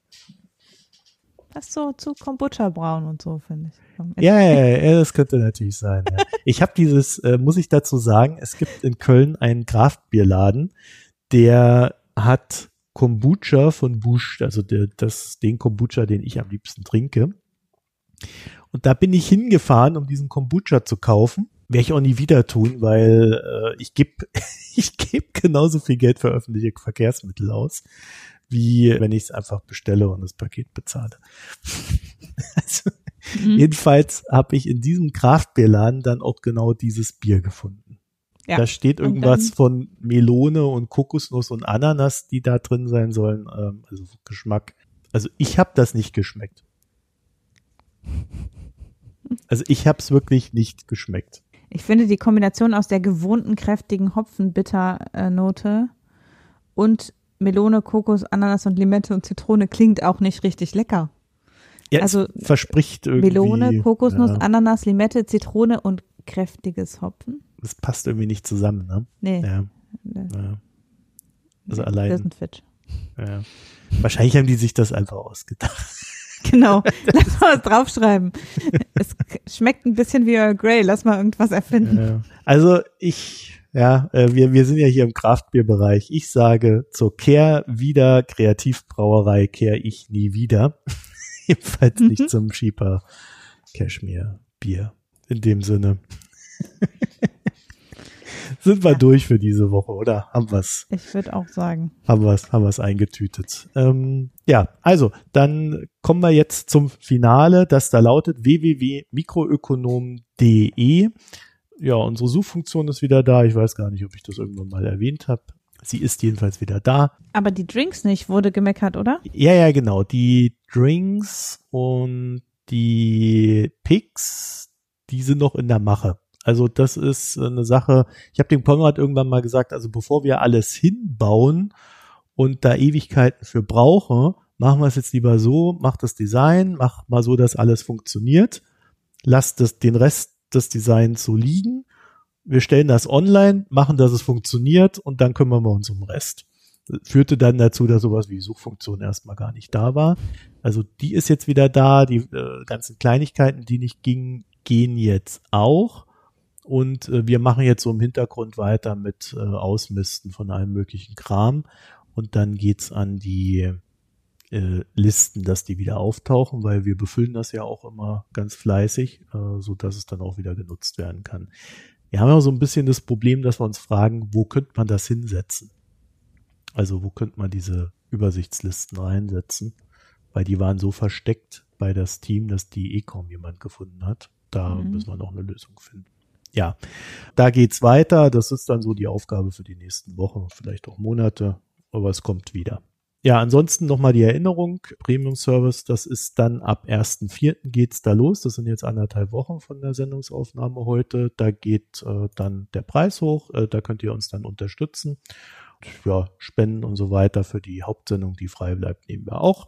das so zu Kombucha-braun und so, finde ich. Ja, ja, ja, ja, das könnte natürlich sein. Ja. Ich habe dieses, äh, muss ich dazu sagen, es gibt in Köln einen Kraftbierladen, der hat Kombucha von Busch, also der, das, den Kombucha, den ich am liebsten trinke. Und da bin ich hingefahren, um diesen Kombucha zu kaufen. Werde ich auch nie wieder tun, weil äh, ich gebe *laughs* ich geb genauso viel Geld für öffentliche Verkehrsmittel aus, wie wenn ich es einfach bestelle und das Paket bezahle. *laughs* also, Mhm. Jedenfalls habe ich in diesem Kraftbierladen dann auch genau dieses Bier gefunden. Ja, Da steht irgendwas von Melone und Kokosnuss und Ananas, die da drin sein sollen. Ähm, also Geschmack. Also ich habe das nicht geschmeckt. Also ich habe es wirklich nicht geschmeckt. Ich finde die Kombination aus der gewohnten kräftigen Hopfen-Bitter-Note und Melone, Kokos, Ananas und Limette und Zitrone klingt auch nicht richtig lecker. Ja, Also, verspricht irgendwie. Melone, Kokosnuss, ja, Ananas, Limette, Zitrone und kräftiges Hopfen? Das passt irgendwie nicht zusammen, ne? Nee, Ja, ja. Also allein. doesn't fit. Ja. Wahrscheinlich haben die sich das einfach ausgedacht. *laughs* Genau, lass mal was draufschreiben. Es schmeckt ein bisschen wie Earl Grey, lass mal irgendwas erfinden. Also ich, ja, äh, wir, wir sind ja hier im Kraftbierbereich. Ich sage zur Kehr wieder Kreativbrauerei kehr ich nie wieder. *laughs* Jedenfalls Mhm. nicht zum Schieper Cashmere Bier. In dem Sinne. *laughs* sind wir Ja. durch für diese Woche, oder? Haben wir's, Ich würde auch sagen. haben wir's, haben wir's eingetütet. Ähm, ja, also, dann kommen wir jetzt zum Finale, das da lautet www.mikroökonom.de. Ja, unsere Suchfunktion ist wieder da. Ich weiß gar nicht, ob ich das irgendwann mal erwähnt habe. Sie ist jedenfalls wieder da. Aber die Drinks nicht, wurde gemeckert, oder? Ja, ja, genau. Die Drinks und die Picks, die sind noch in der Mache. Also das ist eine Sache, ich habe dem Konrad irgendwann mal gesagt, also bevor wir alles hinbauen und da Ewigkeiten für brauchen, machen wir es jetzt lieber so, mach das Design, mach mal so, dass alles funktioniert, lass das, den Rest des Designs so liegen, wir stellen das online, machen, dass es funktioniert und dann kümmern wir uns um den Rest führte dann dazu, dass sowas wie Suchfunktion erstmal gar nicht da war. Also die ist jetzt wieder da, die äh, ganzen Kleinigkeiten, die nicht gingen, gehen jetzt auch. Und äh, wir machen jetzt so im Hintergrund weiter mit äh, Ausmisten von allem möglichen Kram. Und dann geht's an die äh, Listen, dass die wieder auftauchen, weil wir befüllen das ja auch immer ganz fleißig, äh, so dass es dann auch wieder genutzt werden kann. Wir haben ja so ein bisschen das Problem, dass wir uns fragen, wo könnte man das hinsetzen? Also wo könnte man diese Übersichtslisten reinsetzen? Weil die waren so versteckt bei das Team, dass die eh kaum jemand gefunden hat. Da Mhm. müssen wir noch eine Lösung finden. ja, da geht's weiter. Das ist dann so die Aufgabe für die nächsten Wochen, vielleicht auch Monate, aber es kommt wieder. Ja, ansonsten nochmal die Erinnerung, Premium Service, das ist dann ab 1.4. geht's da los. Das sind jetzt anderthalb Wochen von der Sendungsaufnahme heute. Da geht äh, dann der Preis hoch. Äh, da könnt ihr uns dann unterstützen. Ja, Spenden und so weiter für die Hauptsendung, die frei bleibt, nehmen wir auch.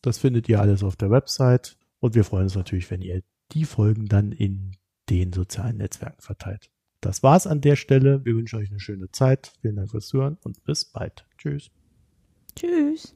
Das findet ihr alles auf der Website. Und wir freuen uns natürlich, wenn ihr die Folgen dann in den sozialen Netzwerken verteilt. Das war's an der Stelle. Wir wünschen euch eine schöne Zeit. Vielen Dank fürs Zuhören und bis bald. Tschüss. Tschüss.